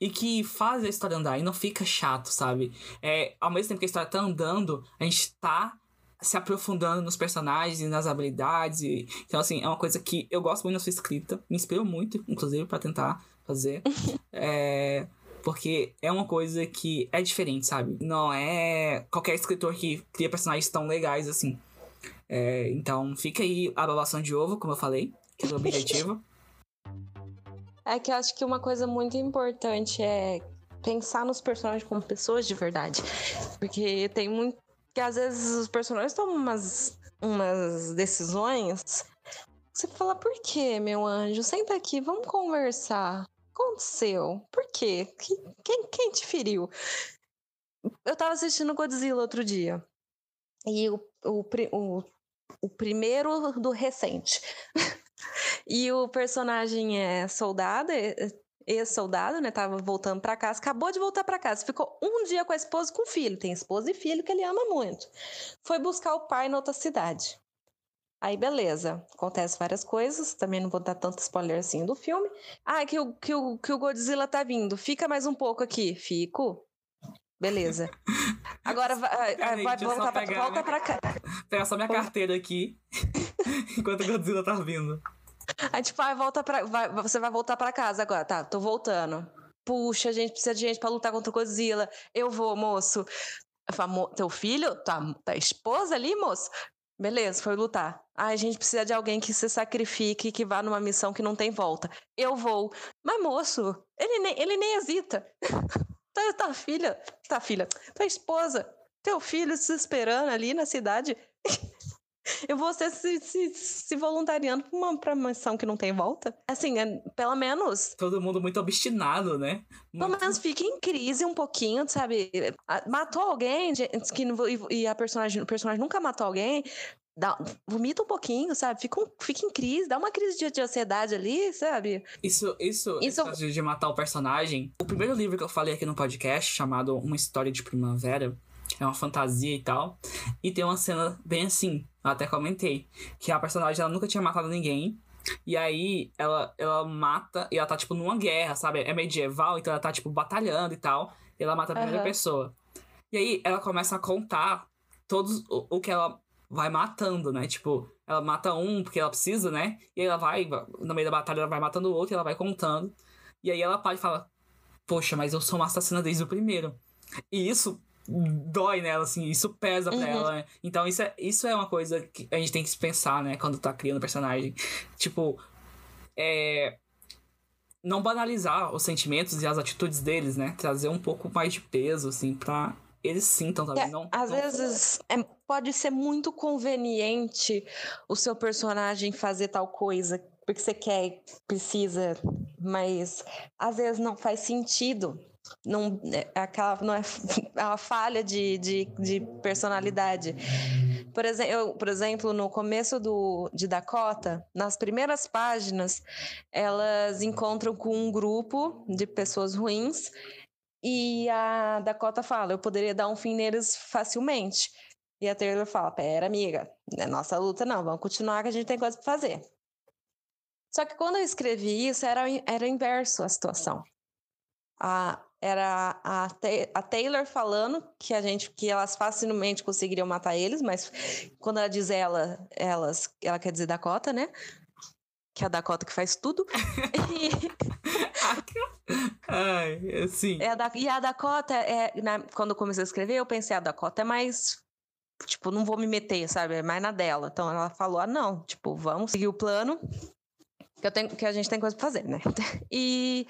Speaker 1: E que faz a história andar e não fica chato, sabe? É, ao mesmo tempo que a história tá andando, a gente tá se aprofundando nos personagens e nas habilidades. E, então, assim, é uma coisa que eu gosto muito da sua escrita. Me inspirou muito, inclusive, para tentar fazer. é. Porque é uma coisa que é diferente, sabe? Não é qualquer escritor que cria personagens tão legais assim. É, então fica aí a babação de ovo, como eu falei, que é o objetivo.
Speaker 2: É que eu acho que uma coisa muito importante é pensar nos personagens como pessoas de verdade. Porque tem muito. Que às vezes os personagens tomam umas, umas decisões. Você fala, por quê, meu anjo? Senta aqui, vamos conversar aconteceu? Por quê? Quem, quem te feriu? Eu tava assistindo Godzilla outro dia. E o, o, o, o primeiro do recente. e o personagem é soldado, ex-soldado, né? Tava voltando para casa, acabou de voltar para casa, ficou um dia com a esposa e com o filho. Tem esposa e filho que ele ama muito. Foi buscar o pai na outra cidade. Aí, beleza. Acontece várias coisas. Também não vou dar tanto spoiler assim do filme. Ah, que o, que o, que o Godzilla tá vindo. Fica mais um pouco aqui. Fico. Beleza. Agora vai,
Speaker 1: Peraí,
Speaker 2: vai voltar pra, volta pra cá.
Speaker 1: Pega só minha carteira aqui. enquanto o Godzilla tá vindo.
Speaker 2: Aí, tipo, vai, volta pra, vai, você vai voltar pra casa agora. Tá, tô voltando. Puxa, a gente precisa de gente pra lutar contra o Godzilla. Eu vou, moço. Falo, teu filho? Tá, tá esposa ali, moço? Beleza, foi lutar. Ah, a gente precisa de alguém que se sacrifique, que vá numa missão que não tem volta. Eu vou. Mas, moço, ele nem, ele nem hesita. tá, tá, filha, tá, filha, tua esposa, teu filho se esperando ali na cidade. Eu vou ser se, se, se voluntariando pra uma, pra uma missão que não tem volta. Assim, é, pelo menos.
Speaker 1: Todo mundo muito obstinado, né?
Speaker 2: Muito... Pelo menos fica em crise um pouquinho, sabe? Matou alguém que, e a personagem, o personagem nunca matou alguém. Dá, vomita um pouquinho, sabe? Fica, um, fica em crise, dá uma crise de, de ansiedade ali, sabe?
Speaker 1: Isso, isso, isso... de matar o personagem. O primeiro livro que eu falei aqui no podcast, chamado Uma História de Primavera, é uma fantasia e tal. E tem uma cena bem assim, eu até comentei, que a personagem ela nunca tinha matado ninguém. E aí ela, ela mata, e ela tá tipo numa guerra, sabe? É medieval, então ela tá tipo batalhando e tal. E ela mata a primeira uhum. pessoa. E aí ela começa a contar todos o, o que ela vai matando, né? Tipo, ela mata um porque ela precisa, né? E aí ela vai, no meio da batalha, ela vai matando o outro e ela vai contando. E aí ela para e fala: Poxa, mas eu sou uma assassina desde o primeiro. E isso dói nela, assim, isso pesa pra uhum. ela, né? Então isso é, isso é uma coisa que a gente tem que pensar, né, quando tá criando personagem. Tipo, é. Não banalizar os sentimentos e as atitudes deles, né? Trazer um pouco mais de peso, assim, pra eles sintam também. É, não,
Speaker 2: às
Speaker 1: não...
Speaker 2: vezes é, pode ser muito conveniente o seu personagem fazer tal coisa porque você quer, precisa, mas às vezes não faz sentido não, é, aquela, não é, é uma falha de, de, de personalidade. Por, exe eu, por exemplo, no começo do, de Dakota, nas primeiras páginas, elas encontram com um grupo de pessoas ruins e a Dakota fala: Eu poderia dar um fim neles facilmente. E a Taylor fala: Pera, amiga, é nossa luta, não, vamos continuar que a gente tem coisa para fazer. Só que quando eu escrevi isso, era, era inverso a situação. A, era a, a Taylor falando que a gente que elas facilmente conseguiriam matar eles, mas quando ela diz ela, elas, ela quer dizer Dakota, né? Que é a Dakota que faz tudo.
Speaker 1: Ai, assim.
Speaker 2: É a da, e a Dakota, é, na, quando eu comecei a escrever, eu pensei, a Dakota é mais. Tipo, não vou me meter, sabe? É mais na dela. Então ela falou: ah, não, tipo, vamos seguir o plano. Que, eu tenho, que a gente tem coisa pra fazer, né? E.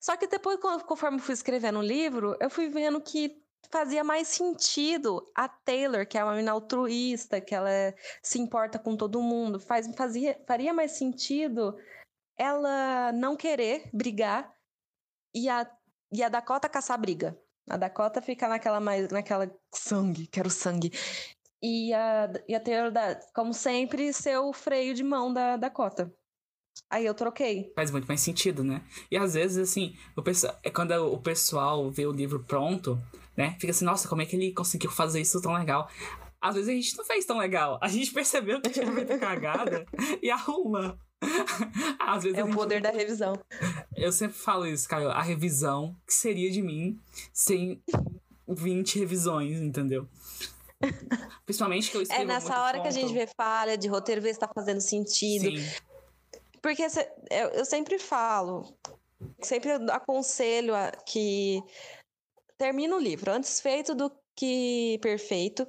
Speaker 2: Só que depois, conforme fui escrevendo o livro, eu fui vendo que fazia mais sentido a Taylor, que é uma menina altruísta, que ela se importa com todo mundo, faz, fazia, faria mais sentido ela não querer brigar e a, e a Dakota caçar briga. A Dakota fica naquela mais naquela sangue, quero sangue. E a, e a Taylor, como sempre, ser o freio de mão da Dakota. Aí eu troquei.
Speaker 1: Faz muito mais sentido, né? E às vezes, assim, o pessoal, é quando o pessoal vê o livro pronto, né? Fica assim, nossa, como é que ele conseguiu fazer isso tão legal? Às vezes a gente não fez tão legal. A gente percebeu que tinha feito cagada e arruma.
Speaker 2: Às vezes é o poder da revisão.
Speaker 1: Eu sempre falo isso, cara. A revisão que seria de mim sem 20 revisões, entendeu? Principalmente que eu escrevo
Speaker 2: É nessa hora que a gente vê falha de roteiro, vê se tá fazendo sentido. Sim. Porque eu sempre falo, sempre aconselho que termina o livro antes feito do que perfeito.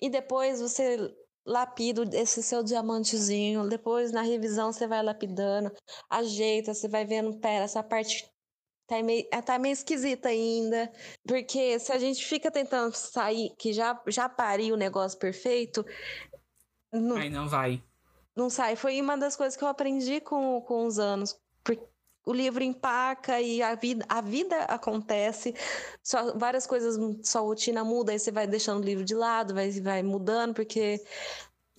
Speaker 2: E depois você lapida esse seu diamantezinho. Depois, na revisão, você vai lapidando, ajeita, você vai vendo, pera, essa parte tá meio, tá meio esquisita ainda. Porque se a gente fica tentando sair, que já, já pariu o negócio perfeito.
Speaker 1: Não, Aí não vai.
Speaker 2: Não sai. Foi uma das coisas que eu aprendi com, com os anos. Porque o livro empaca e a vida, a vida acontece, só, várias coisas, sua rotina muda, aí você vai deixando o livro de lado, vai, vai mudando, porque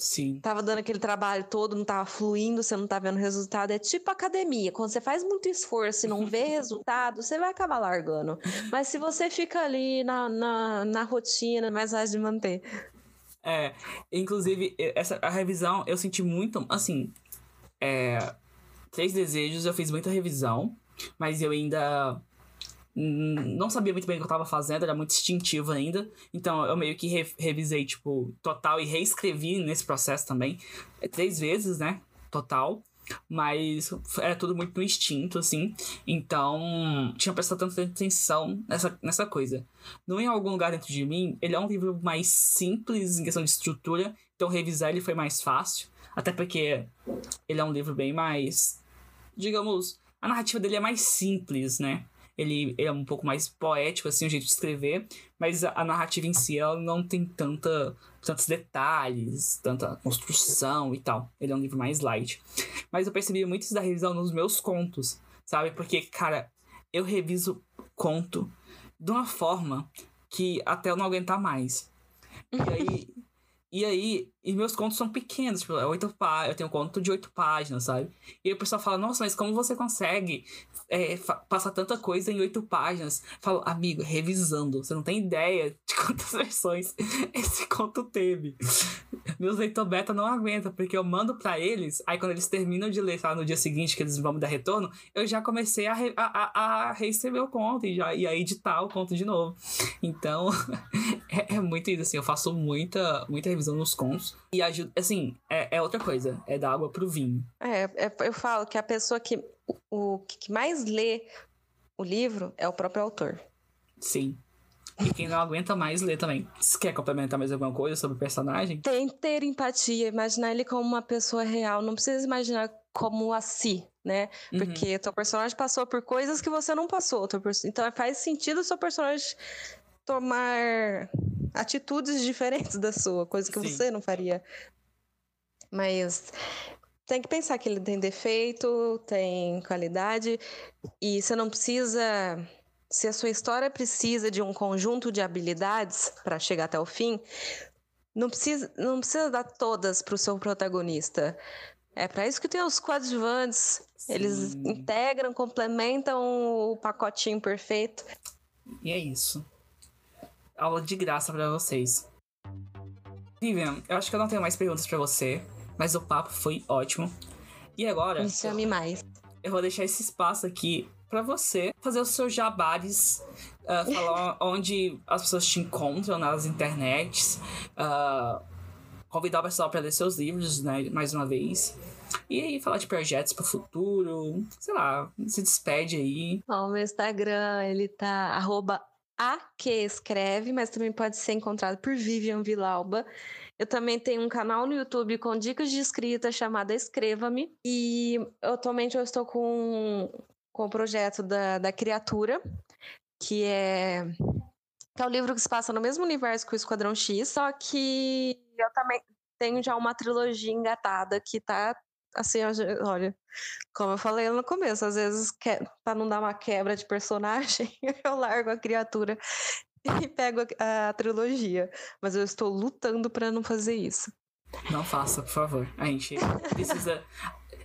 Speaker 1: Sim.
Speaker 2: Tava dando aquele trabalho todo, não tava fluindo, você não tá vendo resultado. É tipo academia. Quando você faz muito esforço e não vê resultado, você vai acabar largando. Mas se você fica ali na, na, na rotina, é mais fácil de manter.
Speaker 1: É, inclusive, essa, a revisão eu senti muito, assim, é, Três Desejos eu fiz muita revisão, mas eu ainda não sabia muito bem o que eu tava fazendo, era muito instintivo ainda. Então eu meio que re revisei, tipo, total e reescrevi nesse processo também. Três vezes, né? Total. Mas era tudo muito no instinto, assim. Então, tinha prestado tanta atenção nessa, nessa coisa. Não em algum lugar dentro de mim, ele é um livro mais simples em questão de estrutura. Então, revisar ele foi mais fácil. Até porque ele é um livro bem mais digamos, a narrativa dele é mais simples, né? Ele, é um pouco mais poético, assim, o jeito de escrever, mas a, a narrativa em si, ela não tem tanta, tantos detalhes, tanta construção e tal. Ele é um livro mais light. Mas eu percebi muito isso da revisão nos meus contos, sabe? Porque, cara, eu reviso conto de uma forma que até eu não aguentar mais. E aí, e aí, e meus contos são pequenos, tipo, é oito pá eu tenho um conto de oito páginas, sabe? E o pessoal fala, nossa, mas como você consegue é, passar tanta coisa em oito páginas? Falo, amigo, revisando, você não tem ideia de quantas versões esse conto teve. Meus leitor beta não aguentam, porque eu mando para eles, aí quando eles terminam de ler, tá, no dia seguinte que eles vão me dar retorno, eu já comecei a, re, a, a, a reescrever o conto e, já, e a editar o conto de novo. Então, é, é muito isso, assim, eu faço muita, muita revisão nos contos. E ajuda, assim, é, é outra coisa, é dar água pro vinho.
Speaker 2: É, é, eu falo que a pessoa que, o, que mais lê o livro é o próprio autor.
Speaker 1: Sim. E quem não aguenta mais lê também. Você quer complementar mais alguma coisa sobre o personagem?
Speaker 2: Tem que ter empatia, imaginar ele como uma pessoa real. Não precisa imaginar como a si, né? Uhum. Porque uhum. teu personagem passou por coisas que você não passou. Então faz sentido o seu personagem tomar atitudes diferentes da sua, coisa que Sim. você não faria. Mas tem que pensar que ele tem defeito, tem qualidade, e você não precisa. Se a sua história precisa de um conjunto de habilidades para chegar até o fim, não precisa, não precisa dar todas para o seu protagonista. É para isso que tem os coadjuvantes. Sim. Eles integram, complementam o pacotinho perfeito.
Speaker 1: E é isso aula de graça para vocês. Vivian, eu acho que eu não tenho mais perguntas para você, mas o papo foi ótimo. E agora.
Speaker 2: Me chame mais.
Speaker 1: Eu vou deixar esse espaço aqui para você fazer os seus jabares, uh, falar onde as pessoas te encontram nas internets, uh, convidar o pessoal para ler seus livros, né, mais uma vez. E aí, falar de projetos para o futuro, sei lá, se despede aí.
Speaker 2: Bom, meu Instagram, ele tá arroba a que escreve, mas também pode ser encontrado por Vivian Vilauba. Eu também tenho um canal no YouTube com dicas de escrita chamada Escreva-me. E atualmente eu estou com, com o projeto da, da Criatura, que é, que é o livro que se passa no mesmo universo que o Esquadrão X, só que eu também tenho já uma trilogia engatada que tá assim, olha, como eu falei no começo, às vezes para não dar uma quebra de personagem, eu largo a criatura e pego a, a trilogia, mas eu estou lutando para não fazer isso.
Speaker 1: Não faça, por favor. A gente precisa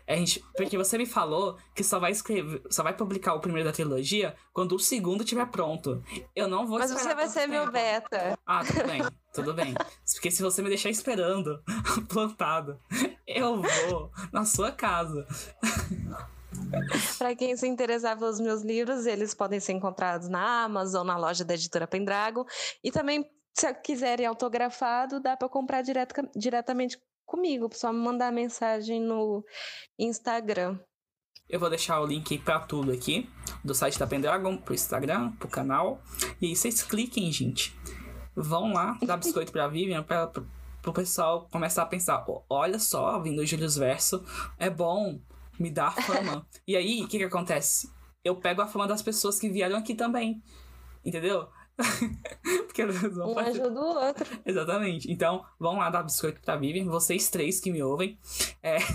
Speaker 1: a gente, porque você me falou que só vai escrever, só vai publicar o primeiro da trilogia quando o segundo estiver pronto. Eu não vou
Speaker 2: Mas você vai ser tempo. meu beta.
Speaker 1: Ah, tudo bem, tudo bem. Porque se você me deixar esperando, plantado, eu vou na sua casa.
Speaker 2: Para quem se interessar pelos meus livros, eles podem ser encontrados na Amazon, na loja da editora Pendragon. E também, se quiserem autografado, dá para comprar direto, diretamente comigo, só me mandar mensagem no Instagram.
Speaker 1: Eu vou deixar o link para tudo aqui, do site da Pendragon, pro Instagram, pro canal. E aí vocês cliquem, gente. Vão lá, dar biscoito pra Vivian, pra, pra, pro pessoal começar a pensar: olha só, vindo o Júlio Verso, é bom, me dá fama. e aí, o que que acontece? Eu pego a fama das pessoas que vieram aqui também. Entendeu?
Speaker 2: Porque um fazer... ajuda o outro.
Speaker 1: Exatamente. Então, vão lá dar biscoito pra Vivian, vocês três que me ouvem. É...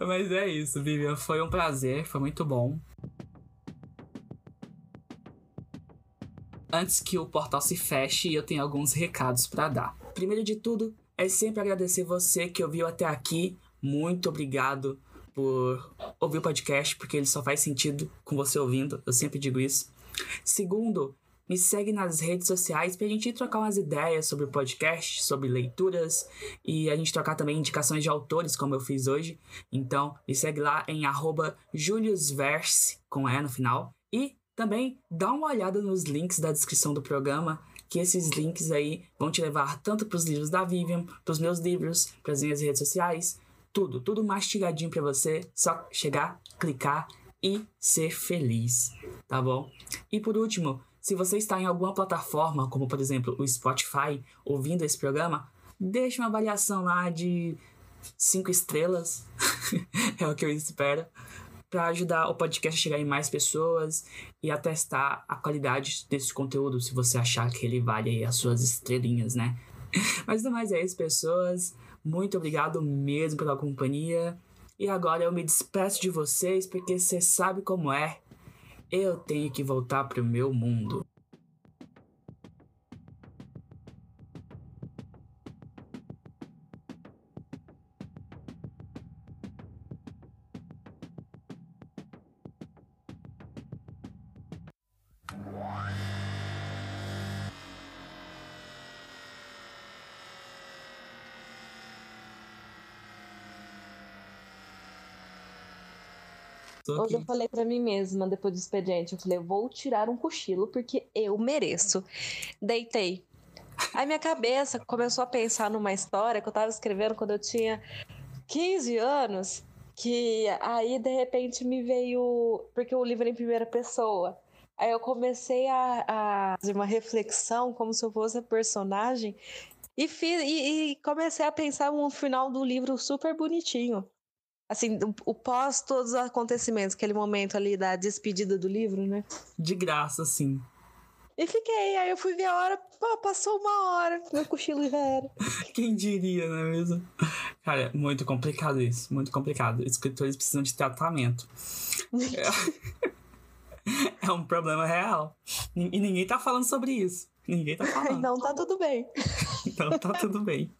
Speaker 1: Mas é isso, Vivian. Foi um prazer, foi muito bom. Antes que o portal se feche, eu tenho alguns recados para dar. Primeiro de tudo, é sempre agradecer você que ouviu até aqui. Muito obrigado por ouvir o podcast, porque ele só faz sentido com você ouvindo. Eu sempre digo isso. Segundo, me segue nas redes sociais pra gente trocar umas ideias sobre o podcast, sobre leituras e a gente trocar também indicações de autores, como eu fiz hoje. Então, me segue lá em juliusverse, com E no final. E também dá uma olhada nos links da descrição do programa, que esses links aí vão te levar tanto para os livros da Vivian, para os meus livros, para as minhas redes sociais, tudo, tudo mastigadinho para você, só chegar, clicar e ser feliz, tá bom? E por último, se você está em alguma plataforma, como por exemplo o Spotify, ouvindo esse programa, deixe uma avaliação lá de cinco estrelas, é o que eu espero, para ajudar o podcast a chegar em mais pessoas e a testar a qualidade desse conteúdo, se você achar que ele vale as suas estrelinhas, né? Mas no mais é isso, pessoas. Muito obrigado mesmo pela companhia. E agora eu me despeço de vocês porque você sabe como é. Eu tenho que voltar pro meu mundo.
Speaker 2: Hoje eu falei para mim mesma, depois do expediente, eu falei, eu vou tirar um cochilo porque eu mereço. Deitei. Aí minha cabeça começou a pensar numa história que eu tava escrevendo quando eu tinha 15 anos, que aí de repente me veio, porque o livro é em primeira pessoa. Aí eu comecei a, a fazer uma reflexão como se eu fosse a personagem e, fiz, e, e comecei a pensar um final do livro super bonitinho assim, o, pós todos os acontecimentos, aquele momento ali da despedida do livro, né?
Speaker 1: De graça, sim.
Speaker 2: E fiquei, aí eu fui ver a hora, pô, passou uma hora, meu cochilo já era.
Speaker 1: Quem diria, não é mesmo? Cara, muito complicado isso, muito complicado. Escritores precisam de tratamento. é... é um problema real. E ninguém tá falando sobre isso. Ninguém tá falando.
Speaker 2: Então tá tudo bem.
Speaker 1: então tá tudo bem.